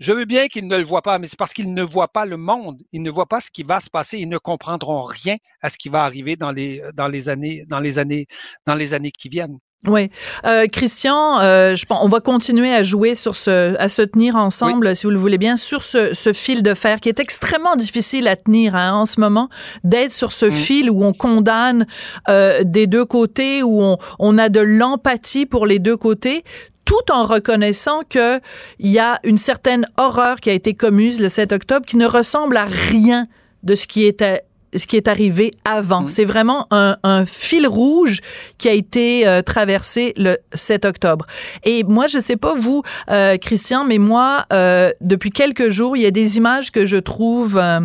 je veux bien qu'ils ne le voient pas, mais c'est parce qu'ils ne voient pas le monde, ils ne voient pas ce qui va se passer, ils ne comprendront rien à ce qui va arriver dans les, dans les années, dans les années, dans les années qui viennent. Oui, euh, Christian, euh, je pense, on va continuer à jouer sur ce, à se tenir ensemble, si vous le voulez bien, sur ce, ce, fil de fer qui est extrêmement difficile à tenir hein, en ce moment, d'être sur ce mm. fil où on condamne euh, des deux côtés, où on, on a de l'empathie pour les deux côtés, tout en reconnaissant que il y a une certaine horreur qui a été commise le 7 octobre qui ne ressemble à rien de ce qui était ce qui est arrivé avant. C'est vraiment un, un, fil rouge qui a été euh, traversé le 7 octobre. Et moi, je sais pas vous, euh, Christian, mais moi, euh, depuis quelques jours, il y a des images que je trouve euh,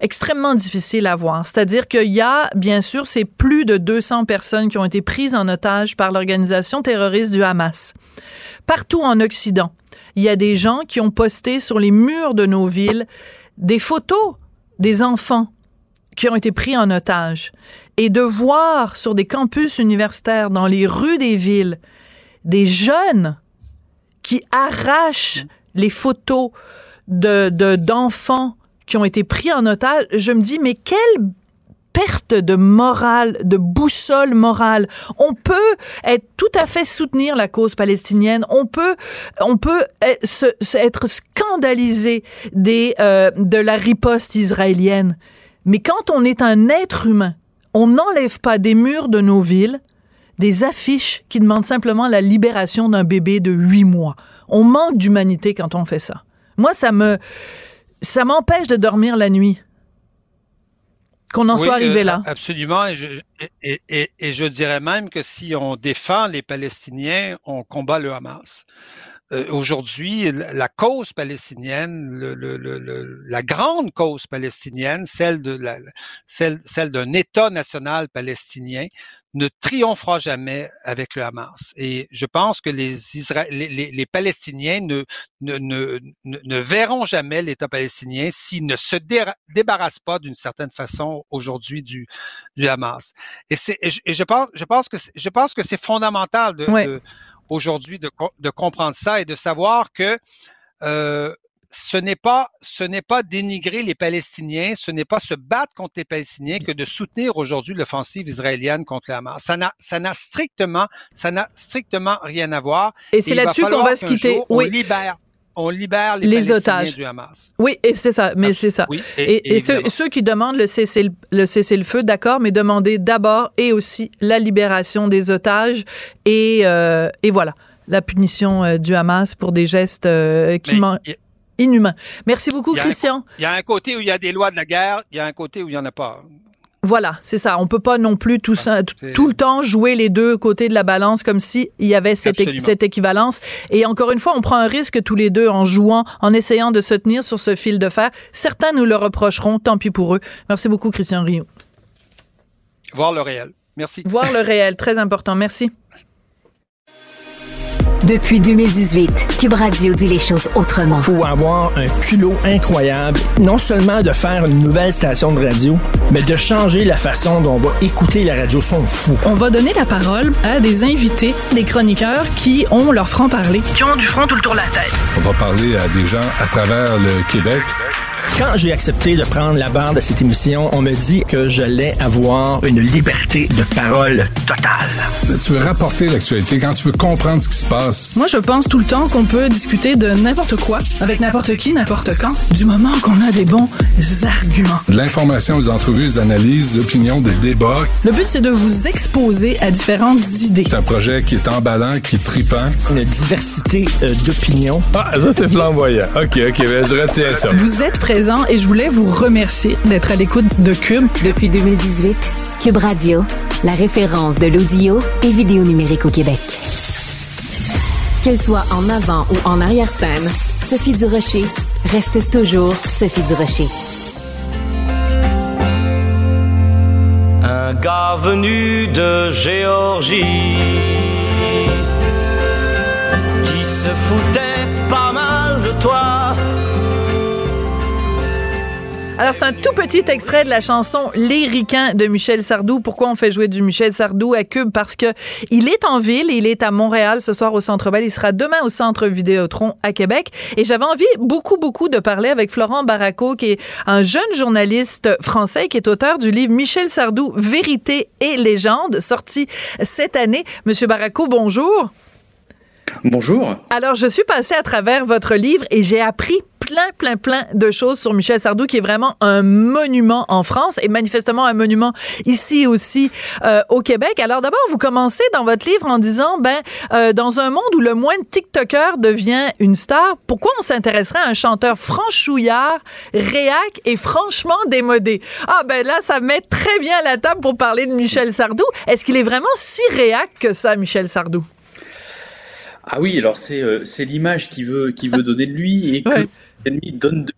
extrêmement difficiles à voir. C'est-à-dire qu'il y a, bien sûr, c'est plus de 200 personnes qui ont été prises en otage par l'organisation terroriste du Hamas. Partout en Occident, il y a des gens qui ont posté sur les murs de nos villes des photos des enfants qui ont été pris en otage et de voir sur des campus universitaires, dans les rues des villes, des jeunes qui arrachent les photos de, de, d'enfants qui ont été pris en otage, je me dis, mais quelle perte de morale, de boussole morale. On peut être tout à fait soutenir la cause palestinienne. On peut, on peut être scandalisé des, euh, de la riposte israélienne. Mais quand on est un être humain, on n'enlève pas des murs de nos villes des affiches qui demandent simplement la libération d'un bébé de huit mois. On manque d'humanité quand on fait ça. Moi, ça me, ça m'empêche de dormir la nuit qu'on en oui, soit arrivé euh, là. Absolument. Et je, et, et, et je, dirais même que si on défend les Palestiniens, on combat le Hamas. Euh, Aujourd'hui, la cause palestinienne, le, le, le, la grande cause palestinienne, celle de la, celle, celle d'un État national palestinien, ne triomphera jamais avec le Hamas. Et je pense que les, Isra les, les, les Palestiniens ne, ne, ne, ne, verront jamais l'État palestinien s'ils ne se dé débarrassent pas d'une certaine façon aujourd'hui du, du Hamas. Et, et, je, et je, pense, je pense que je pense que c'est fondamental de, ouais. de aujourd'hui de, de, comprendre ça et de savoir que euh, ce n'est pas ce n'est pas dénigrer les Palestiniens, ce n'est pas se battre contre les Palestiniens que de soutenir aujourd'hui l'offensive israélienne contre le Hamas. Ça n'a ça n'a strictement ça n'a strictement rien à voir. Et c'est là-dessus qu'on va se quitter. oui. On libère on libère les, les otages du Hamas. Oui, et c'est ça, mais c'est ça. Oui, et, et, et ceux, ceux, qui demandent le cessez le, cessez le feu, d'accord, mais demandez d'abord et aussi la libération des otages et, euh, et voilà la punition euh, du Hamas pour des gestes euh, qui manquent inhumain. Merci beaucoup, Christian. Il y a un côté où il y a des lois de la guerre, il y a un côté où il n'y en a pas. Voilà, c'est ça. On peut pas non plus tout, ça, tout, le temps jouer les deux côtés de la balance comme s'il y avait cette, cette, équivalence. Et encore une fois, on prend un risque tous les deux en jouant, en essayant de se tenir sur ce fil de fer. Certains nous le reprocheront, tant pis pour eux. Merci beaucoup, Christian Rio. Voir le réel. Merci. Voir le réel, très important. Merci. Depuis 2018, Cube Radio dit les choses autrement. Faut avoir un culot incroyable, non seulement de faire une nouvelle station de radio, mais de changer la façon dont on va écouter la radio. Sont fous. On va donner la parole à des invités, des chroniqueurs qui ont leur franc-parler, qui ont du front tout le tour de la tête. On va parler à des gens à travers le Québec. Quand j'ai accepté de prendre la barre de cette émission, on me dit que j'allais avoir une liberté de parole totale. Tu veux rapporter l'actualité quand tu veux comprendre ce qui se passe. Moi, je pense tout le temps qu'on peut discuter de n'importe quoi, avec n'importe qui, n'importe quand, du moment qu'on a des bons arguments. De l'information, des entrevues, des analyses, des opinions, des débats. Le but, c'est de vous exposer à différentes idées. C'est un projet qui est emballant, qui est tripant. Une diversité euh, d'opinions. Ah, ça, c'est flamboyant. OK, OK, ben, je retiens ça. Vous êtes présent et je voulais vous remercier d'être à l'écoute de Cube. Depuis 2018, Cube Radio, la référence de l'audio et vidéo numérique au Québec. Qu'elle soit en avant ou en arrière-scène, Sophie Durocher reste toujours Sophie Durocher. Un gars venu de Géorgie Alors, c'est un tout petit extrait de la chanson Les Ricains de Michel Sardou. Pourquoi on fait jouer du Michel Sardou à Cube? Parce que il est en ville, il est à Montréal ce soir au Centre Bell. Il sera demain au Centre Vidéotron à Québec. Et j'avais envie beaucoup, beaucoup de parler avec Florent Barraco, qui est un jeune journaliste français qui est auteur du livre Michel Sardou, Vérité et légende, sorti cette année. Monsieur Barraco, bonjour. Bonjour. Alors, je suis passée à travers votre livre et j'ai appris plein plein, plein, de choses sur Michel Sardou, qui est vraiment un monument en France et manifestement un monument ici aussi euh, au Québec. Alors d'abord, vous commencez dans votre livre en disant, ben, euh, dans un monde où le moins de TikToker devient une star, pourquoi on s'intéresserait à un chanteur franchouillard, réac et franchement démodé? Ah ben là, ça met très bien la table pour parler de Michel Sardou. Est-ce qu'il est vraiment si réac que ça, Michel Sardou? Ah oui, alors c'est euh, c'est l'image qu'il veut, qu'il veut donner de lui et que Ouais. l'ennemi donne de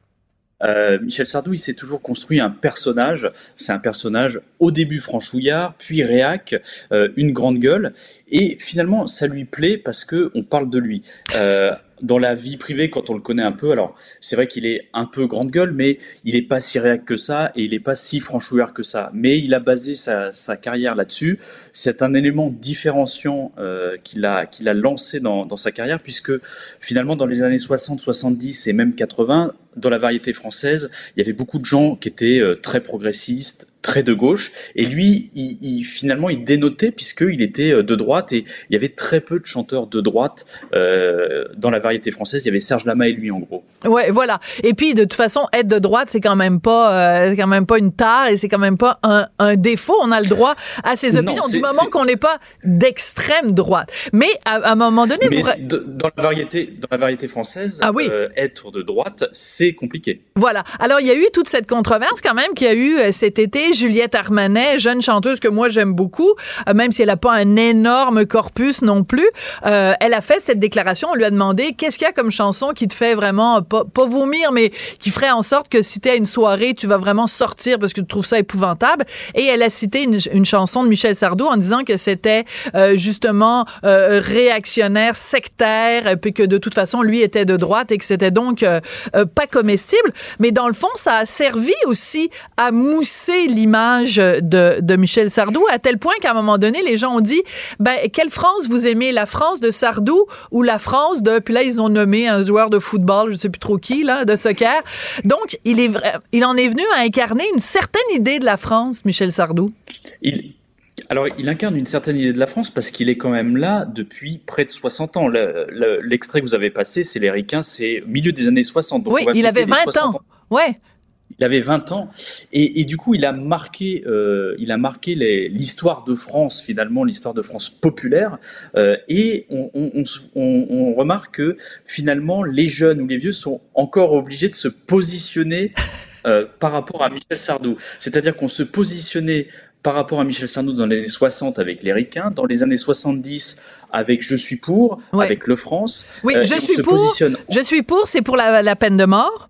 euh, Michel Sardou, il s'est toujours construit un personnage. C'est un personnage au début franchouillard, puis réac, euh, une grande gueule, et finalement ça lui plaît parce que on parle de lui. Euh, dans la vie privée, quand on le connaît un peu, alors c'est vrai qu'il est un peu grande gueule, mais il est pas si réac que ça et il est pas si franchouillard que ça. Mais il a basé sa, carrière là-dessus. C'est un élément différenciant euh, qu'il a lancé dans, dans sa carrière, puisque finalement dans les années 60, 70 et même 80, dans la variété française, il y avait beaucoup de gens qui étaient euh, très progressistes, très de gauche, et lui, il, il- finalement, il dénotait puisqu'il était euh, de droite, et il y avait très peu de chanteurs de droite euh, dans la variété française. Il y avait Serge Lama et lui, en gros. Ouais, voilà. Et puis de toute façon, être de droite, c'est quand même pas, euh, c'est quand même pas une tare et c'est quand même pas un, un défaut. On a le droit à ses Non, opinions du moment qu'on n'est pas d'extrême droite. Mais à, à un moment donné, Mais vous- de- dans la variété, dans la variété française, Ah oui. euh, être de droite, c'est compliqué. Voilà. Alors, il y a eu toute cette controverse quand même qu'il y a eu cet été. Juliette Armanet, jeune chanteuse que moi j'aime beaucoup, euh, même si elle n'a pas un énorme corpus non plus, euh, elle a fait cette déclaration. On lui a demandé qu'est-ce qu'il y a comme chanson qui te fait vraiment, pas, pas vomir, mais qui ferait en sorte que si tu à une soirée, tu vas vraiment sortir parce que tu trouves ça épouvantable. Et elle a cité une, chanson de Michel Sardou en disant que c'était euh, justement euh, réactionnaire, sectaire, euh, puis que de toute façon, lui était de droite et que c'était donc euh, euh, pas comestible. Mais dans le fond, ça a servi aussi à mousser l'image de, de Michel Sardou, à tel point qu'à un moment donné, les gens ont dit, ben, quelle France vous aimez, la France de Sardou ou la France de, puis là, ils ont nommé un joueur de football, je sais plus trop qui, là, de soccer. Donc, il est vrai, il en est venu à incarner une certaine idée de la France, Michel Sardou. Il, alors, il incarne une certaine idée de la France parce qu'il est quand même là depuis près de 60 ans. Le- le- L'extrait que vous avez passé, c'est les Ricains, c'est au milieu des années 60. donc oui, il avait les 20 60 ans. Ouais. Il avait 20 ans et, et du coup il a marqué, euh, il a marqué l'histoire de France finalement, l'histoire de France populaire euh, et on, on- on on- remarque que finalement les jeunes ou les vieux sont encore obligés de se positionner euh, par rapport à Michel Sardou. C'est-à-dire qu'on se positionnait par rapport à Michel Sardou dans les années 60 avec les Ricains, dans les années 70 avec Je suis pour, Ouais. avec Le France. Oui, euh, je suis pour. Je suis pour, c'est pour la, la peine de mort.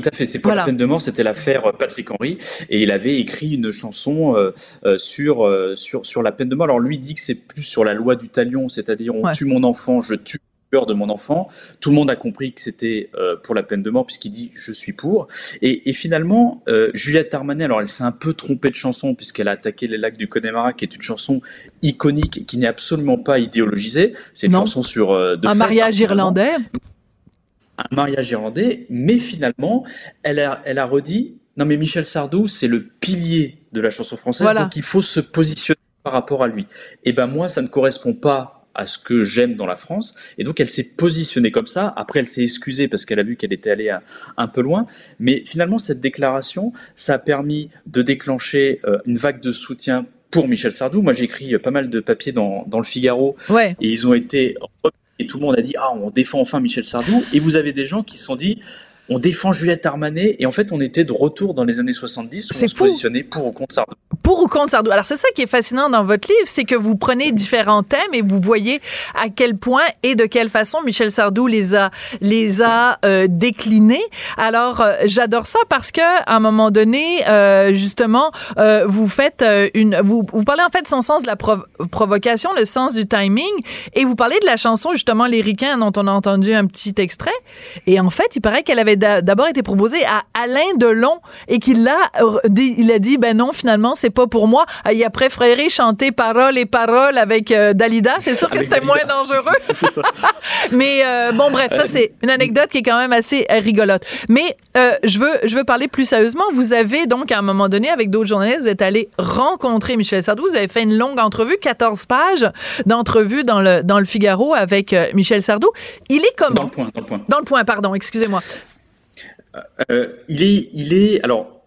Tout à fait, c'est pour Voilà. la peine de mort, c'était l'affaire Patrick Henry, et il avait écrit une chanson euh, euh, sur, euh, sur, sur la peine de mort. Alors lui dit que c'est plus sur la loi du talion, c'est-à-dire on Ouais. tue mon enfant, je tue le cœur de mon enfant. Tout le monde a compris que c'était euh, pour la peine de mort puisqu'il dit je suis pour. Et, et finalement, euh, Juliette Armanet, alors elle s'est un peu trompée de chanson puisqu'elle a attaqué les lacs du Connemara, qui est une chanson iconique qui n'est absolument pas idéologisée. C'est une Non. chanson sur euh, de un mariage irlandais. Un mariage irlandais, mais finalement, elle a, elle a redit non, mais Michel Sardou, c'est le pilier de la chanson française, Voilà. donc il faut se positionner par rapport à lui. Et ben moi, ça ne correspond pas à ce que j'aime dans la France, et donc elle s'est positionnée comme ça. Après, elle s'est excusée parce qu'elle a vu qu'elle était allée un, un peu loin, mais finalement, cette déclaration, ça a permis de déclencher euh, une vague de soutien pour Michel Sardou. Moi, j'ai écrit pas mal de papiers dans, dans le Figaro, Ouais. et ils ont été et tout le monde a dit ah on défend enfin Michel Sardou. Et vous avez des gens qui se sont dit on défend Juliette Armanet et en fait on était de retour dans les années 70 où on se positionnait pour ou contre Sardou. Pour ou contre Sardou. Alors, c'est ça qui est fascinant dans votre livre, c'est que vous prenez différents thèmes et vous voyez à quel point et de quelle façon Michel Sardou les a, les a euh, déclinés. Alors, euh, j'adore ça parce que à un moment donné, euh, justement, vous faites une, vous, vous parlez en fait de son sens de la prov- provocation, le sens du timing, et vous parlez de la chanson justement Les Ricains dont on a entendu un petit extrait. Et en fait, il paraît qu'elle avait d'a- d'abord été proposée à Alain Delon et qu'il l'a euh, dit, il a dit ben non finalement c'est pas pour moi. Euh, Il a préféré chanter paroles et paroles avec euh, Dalida. C'est sûr que c'était moins dangereux. *laughs* *laughs* Mais euh, bon bref, ça c'est une anecdote qui est quand même assez euh, rigolote. Mais euh, je veux je veux parler plus sérieusement. Vous avez donc à un moment donné avec d'autres journalistes, vous êtes allé rencontrer Michel Sardou. Vous avez fait une longue entrevue, 14 pages d'entrevue dans le dans le Figaro avec euh, Michel Sardou. Il est comment? Dans le point, dans le point. dans le point, pardon, excusez-moi. Euh, il est, il est, alors,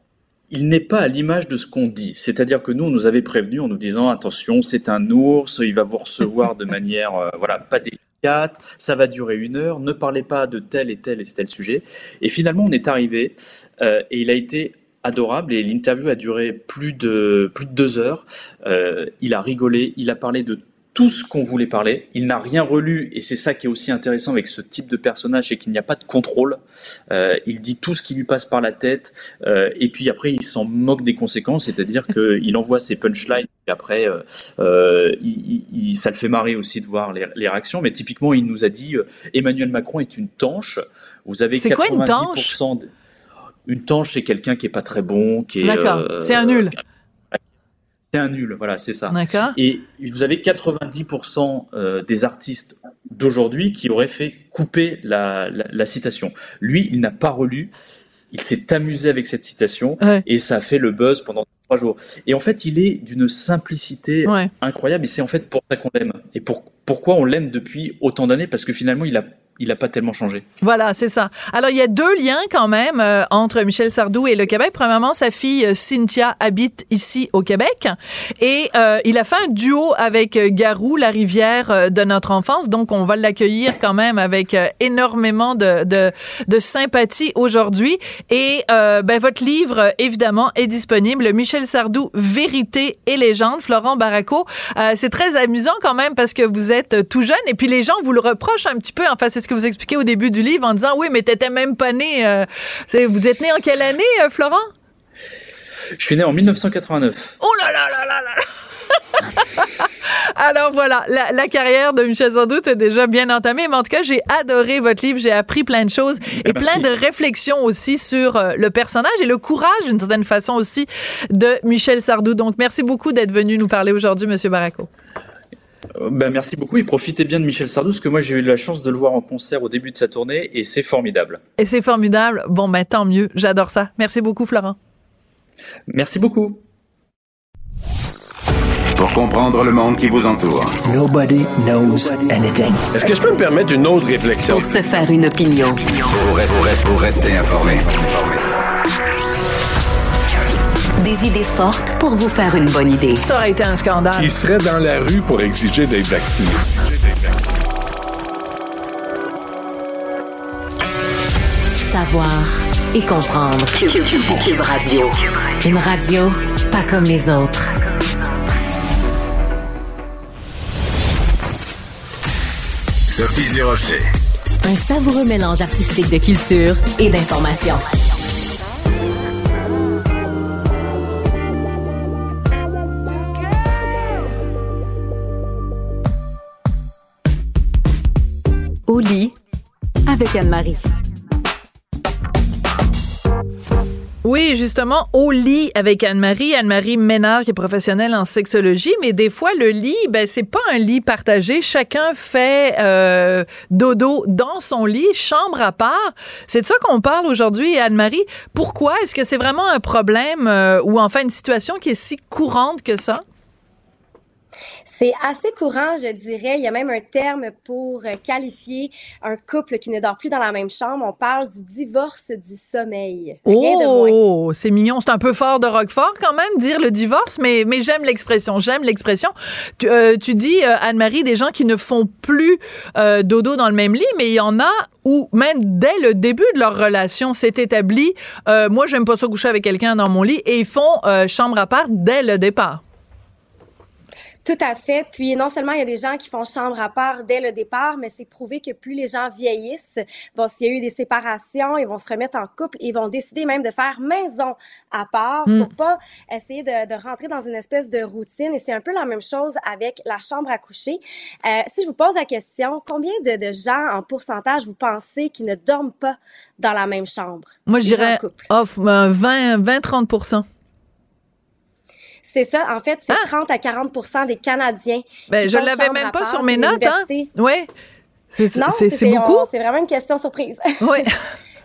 il n'est pas à l'image de ce qu'on dit. C'est-à-dire que nous, on nous avait prévenu en nous disant attention, c'est un ours, il va vous recevoir de *laughs* manière, euh, voilà, pas délicate, ça va durer une heure, ne parlez pas de tel et tel et tel sujet. Et finalement, on est arrivé euh, et il a été adorable et l'interview a duré plus de plus de deux heures. Il a rigolé, il a parlé de tout ce qu'on voulait parler. Il n'a rien relu et c'est ça qui est aussi intéressant avec ce type de personnage, c'est qu'il n'y a pas de contrôle. Euh, il dit tout ce qui lui passe par la tête euh, et puis après il s'en moque des conséquences, c'est-à-dire *laughs* qu'il envoie ses punchlines et après euh, il, il- ça le fait marrer aussi de voir les, les réactions. Mais typiquement il nous a dit Emmanuel Macron est une tanche. Vous avez C'est quoi une 90% de- une tanche, c'est quelqu'un qui est pas très bon, qui est. D'accord. C'est un nul. Un nul, voilà, c'est ça. D'accord. Et vous avez 90% euh, des artistes d'aujourd'hui qui auraient fait couper la, la, la citation. Lui, il n'a pas relu, il s'est amusé avec cette citation Ouais. et ça a fait le buzz pendant trois jours. Et en fait, il est d'une simplicité Ouais. incroyable et c'est en fait pour ça qu'on l'aime. Et pour, pourquoi on l'aime depuis autant d'années? Parce que finalement, il a, il a pas tellement changé. Voilà, c'est ça. Alors, il y a deux liens quand même euh, entre Michel Sardou et le Québec. Premièrement, sa fille euh, Cynthia habite ici au Québec et euh, il a fait un duo avec euh, Garou, la rivière euh, de notre enfance. Donc, on va l'accueillir quand même avec énormément de, de, de sympathie aujourd'hui. Et ben, votre livre, évidemment, est disponible. Michel Sardou, Vérité et légende. Florent Baraco, c'est très amusant quand même parce que vous êtes tout jeune et puis les gens vous le reprochent un petit peu. Enfin, c'est ce que vous expliquez au début du livre en disant oui, mais t'étais même pas né. euh, vous êtes né en quelle année, euh, Florent? Je suis né en 1989. Oh là là là là là! *laughs* Alors voilà, la, la carrière de Michel Sardou est déjà bien entamée, mais en tout cas, j'ai adoré votre livre, j'ai appris plein de choses et Merci. plein de réflexions aussi sur euh, le personnage et le courage, d'une certaine façon aussi, de Michel Sardou. Donc, merci beaucoup d'être venu nous parler aujourd'hui, Monsieur Baraco. Euh, Ben, merci beaucoup et profitez bien de Michel Sardou parce que moi j'ai eu la chance de le voir en concert au début de sa tournée et c'est formidable. Et c'est formidable. Bon, ben tant mieux. J'adore ça. Merci beaucoup, Florent. Merci beaucoup. Pour comprendre le monde qui vous entoure. Nobody knows anything. Est-ce que je peux me permettre une autre réflexion? Pour se faire une opinion. Pour rester, pour rester informé. Des idées fortes pour vous faire une bonne idée. Ça aurait été un scandale. Il serait dans la rue pour exiger d'être vacciné? Savoir et comprendre. Cube, Cube- Cube Radio. Une radio pas comme les autres. Sophie Durocher. Un savoureux mélange artistique de culture et d'information. Oui, justement, au lit avec Anne-Marie. Anne-Marie Ménard, qui est professionnelle en sexologie, mais des fois, le lit, ben, c'est pas un lit partagé. Chacun fait euh, dodo dans son lit, chambre à part. C'est de ça qu'on parle aujourd'hui, Anne-Marie. Pourquoi? Est-ce que c'est vraiment un problème euh, ou enfin une situation qui est si courante que ça? C'est assez courant, je dirais. Il y a même un terme pour euh, qualifier un couple qui ne dort plus dans la même chambre. On parle du divorce du sommeil. Oh, c'est mignon. C'est un peu fort de Roquefort quand même, dire le divorce, mais, mais j'aime l'expression. J'aime l'expression. Tu, euh, tu dis, euh, Anne-Marie, des gens qui ne font plus euh, dodo dans le même lit, mais il y en a où, même dès le début de leur relation, c'est établi, euh, moi, j'aime pas ça coucher avec quelqu'un dans mon lit, et ils font chambre à part dès le départ. Tout à fait. Puis non seulement il y a des gens qui font chambre à part dès le départ, mais c'est prouvé que plus les gens vieillissent, bon, s'il y a eu des séparations, ils vont se remettre en couple ils vont décider même de faire maison à part Mm. pour pas essayer de, de rentrer dans une espèce de routine. Et c'est un peu la même chose avec la chambre à coucher. Euh, si je vous pose la question, combien de, de gens en pourcentage vous pensez qui ne dorment pas dans la même chambre? Moi, je dirais couple? off, euh, 20, 20-30 C'est ça. En fait, c'est 30 à 40% des Canadiens. Ah! Ben, je l'avais même pas sur mes notes, hein? Ouais. C'est beaucoup. C'est vraiment une question surprise. *laughs* Oui. *laughs*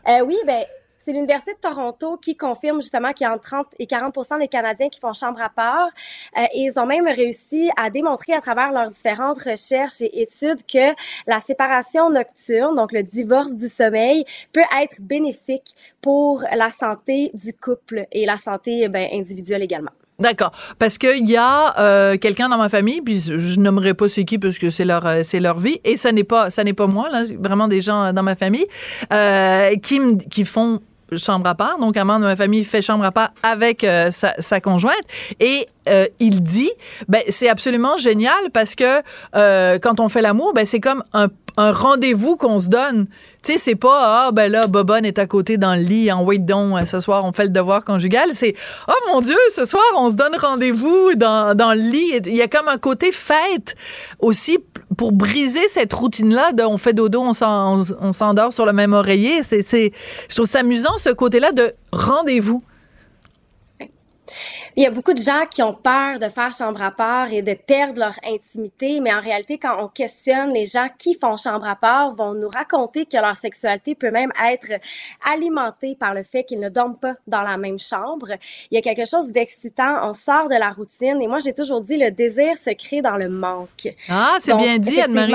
Euh, oui, ben c'est l'Université de Toronto qui confirme justement qu'il y a entre 30 et 40% des Canadiens qui font chambre à part. Euh, et ils ont même réussi à démontrer à travers leurs différentes recherches et études que la séparation nocturne, donc le divorce du sommeil, peut être bénéfique pour la santé du couple et la santé ben, individuelle également. D'accord, parce qu'il y a euh, quelqu'un dans ma famille, puis je nommerai pas c'est qui parce que c'est leur euh, c'est leur vie, et ça n'est pas ça n'est pas moi là, vraiment des gens dans ma famille euh, qui qui font chambre à part. Donc, un membre de ma famille fait chambre à part avec euh, sa, sa, conjointe. Et euh, il dit, ben, c'est absolument génial parce que euh, quand on fait l'amour, ben, c'est comme un, un rendez-vous qu'on se donne. Tu sais, c'est pas, ah, ben là, Bobonne est à côté dans le lit, en wait don, ce soir, on fait le devoir conjugal. C'est, oh mon Dieu, ce soir, on se donne rendez-vous dans, dans le lit. Il y a comme un côté fête aussi pour briser cette routine-là de on fait dodo, on s'endort sur le même oreiller. C'est, c'est, je trouve ça amusant, ce côté-là de rendez-vous. Il y a beaucoup de gens qui ont peur de faire chambre à part et de perdre leur intimité, mais en réalité, quand on questionne les gens qui font chambre à part, vont nous raconter que leur sexualité peut même être alimentée par le fait qu'ils ne dorment pas dans la même chambre. Il y a quelque chose d'excitant, on sort de la routine, et moi j'ai toujours dit le désir se crée dans le manque. Ah, c'est bien dit, Anne-Marie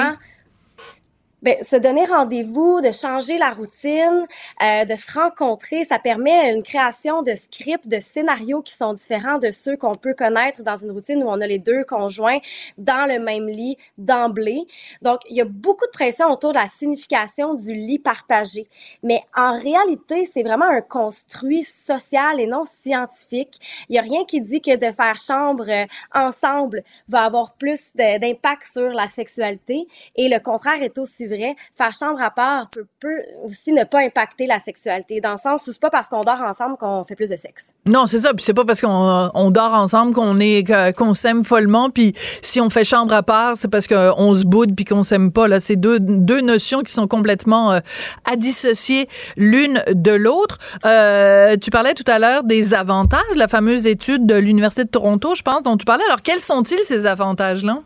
ben, se donner rendez-vous, de changer la routine, euh, de se rencontrer, ça permet une création de scripts, de scénarios qui sont différents de ceux qu'on peut connaître dans une routine où on a les deux conjoints dans le même lit d'emblée. Donc, il y a beaucoup de pression autour de la signification du lit partagé. Mais en réalité, c'est vraiment un construit social et non scientifique. Il y a rien qui dit que de faire chambre euh, ensemble va avoir plus d'impact sur la sexualité et le contraire est aussi vrai, faire chambre à part peut, aussi ne pas impacter la sexualité, dans le sens où c'est pas parce qu'on dort ensemble qu'on fait plus de sexe. Non, c'est ça. Puis c'est pas parce qu'on on dort ensemble qu'on est qu'on s'aime follement. Puis si on fait chambre à part, c'est parce qu'on se boude puis qu'on s'aime pas. Là, c'est deux deux notions qui sont complètement euh, à dissocier l'une de l'autre. Euh, tu parlais tout à l'heure des avantages, la fameuse étude de l'université de Toronto, je pense, dont tu parlais. Alors quels sont-ils ces avantages-là?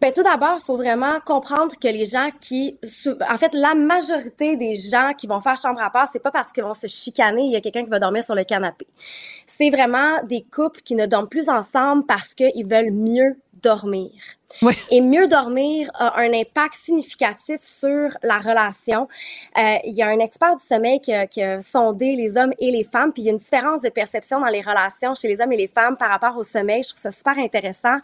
Ben tout d'abord, il faut vraiment comprendre que les gens qui, en fait, la majorité des gens qui vont faire chambre à part, c'est pas parce qu'ils vont se chicaner, il y a quelqu'un qui va dormir sur le canapé. C'est vraiment des couples qui ne dorment plus ensemble parce qu'ils veulent mieux dormir. Oui. Et mieux dormir a un impact significatif sur la relation. Euh, il y a un expert du sommeil qui a, qui a, sondé les hommes et les femmes, puis il y a une différence de perception dans les relations chez les hommes et les femmes par rapport au sommeil. Je trouve ça super intéressant.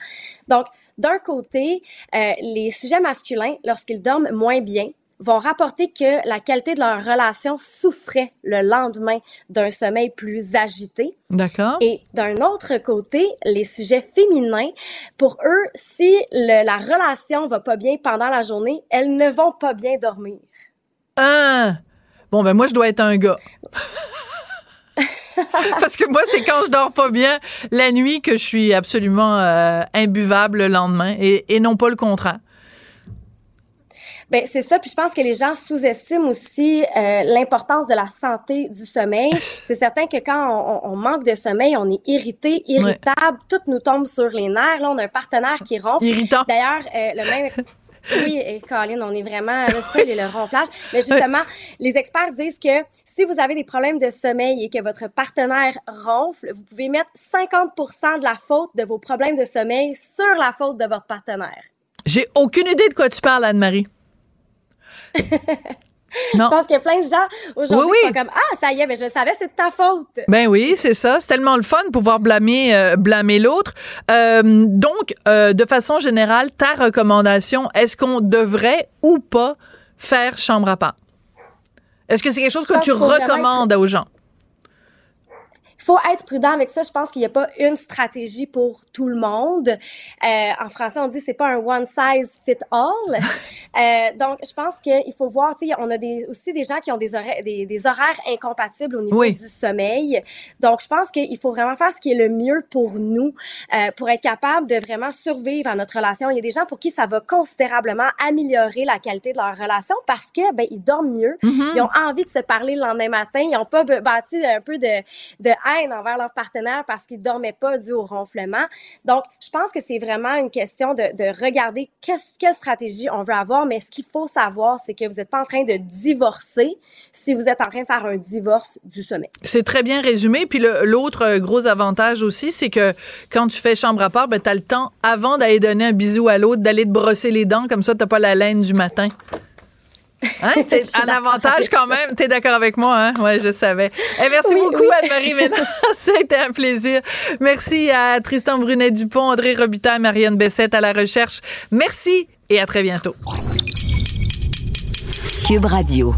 Donc, d'un côté, euh, les sujets masculins, lorsqu'ils dorment moins bien, vont rapporter que la qualité de leur relation souffrait le lendemain d'un sommeil plus agité. D'accord. Et d'un autre côté, les sujets féminins, pour eux, si le, la relation va pas bien pendant la journée, elles ne vont pas bien dormir. Ah! Bon, ben moi, je dois être un gars. *laughs* *laughs* Parce que moi, c'est quand je dors pas bien la nuit que je suis absolument euh, imbuvable le lendemain et, et non pas le contraire. Ben c'est ça. Puis je pense que les gens sous-estiment aussi euh, l'importance de la santé du sommeil. *laughs* c'est certain que quand on, on, manque de sommeil, on est irrité, irritable, ouais. tout nous tombe sur les nerfs. Là, on a un partenaire qui ronfle. Irritant. D'ailleurs, euh, le même. *laughs* Oui, et Colin, on est vraiment le seul et le ronflage. Mais justement, les experts disent que si vous avez des problèmes de sommeil et que votre partenaire ronfle, vous pouvez mettre 50% de la faute de vos problèmes de sommeil sur la faute de votre partenaire. J'ai aucune idée de quoi tu parles, Anne-Marie. *laughs* Je pense qu'il y a plein de gens aujourd'hui oui, oui. qui sont comme Ah, ça y est, mais je savais, c'est de ta faute. Ben oui, c'est ça. C'est tellement le fun de pouvoir blâmer, euh, blâmer l'autre. Euh, donc, euh, de façon générale, ta recommandation, est-ce qu'on devrait ou pas faire chambre à part? Est-ce que c'est quelque chose que tu recommandes aux gens? Il faut être prudent avec ça. Je pense qu'il n'y a pas une stratégie pour tout le monde. Euh, en français, on dit c'est pas un one size fit all. *laughs* euh, donc, je pense qu'il faut voir. On a des, aussi des gens qui ont des horaires, des, des horaires incompatibles au niveau oui. du sommeil. Donc, je pense qu'il faut vraiment faire ce qui est le mieux pour nous, euh, pour être capable de vraiment survivre à notre relation. Il y a des gens pour qui ça va considérablement améliorer la qualité de leur relation parce que ben ils dorment mieux, Mm-hmm. ils ont envie de se parler le lendemain matin, ils n'ont pas bâti un peu de, de envers leur partenaire parce qu'ils dormaient pas dû au ronflement. Donc, je pense que c'est vraiment une question de, de regarder quelle stratégie on veut avoir, mais ce qu'il faut savoir, c'est que vous n'êtes pas en train de divorcer si vous êtes en train de faire un divorce du sommeil. C'est très bien résumé. Puis l'autre euh, gros avantage aussi, c'est que quand tu fais chambre à part, ben, tu as le temps, avant d'aller donner un bisou à l'autre, d'aller te brosser les dents. Comme ça, tu pas la laine du matin. Hein? *laughs* Un avantage quand même. Tu es d'accord avec moi, hein? Oui, je savais. Eh, merci Oui, beaucoup, oui. Anne-Marie Ménard. *laughs* *laughs* C'était un plaisir. Merci à Tristan Brunet-Dupont, André Robitaille, Marianne Bessette à la recherche. Merci et à très bientôt. Cube Radio.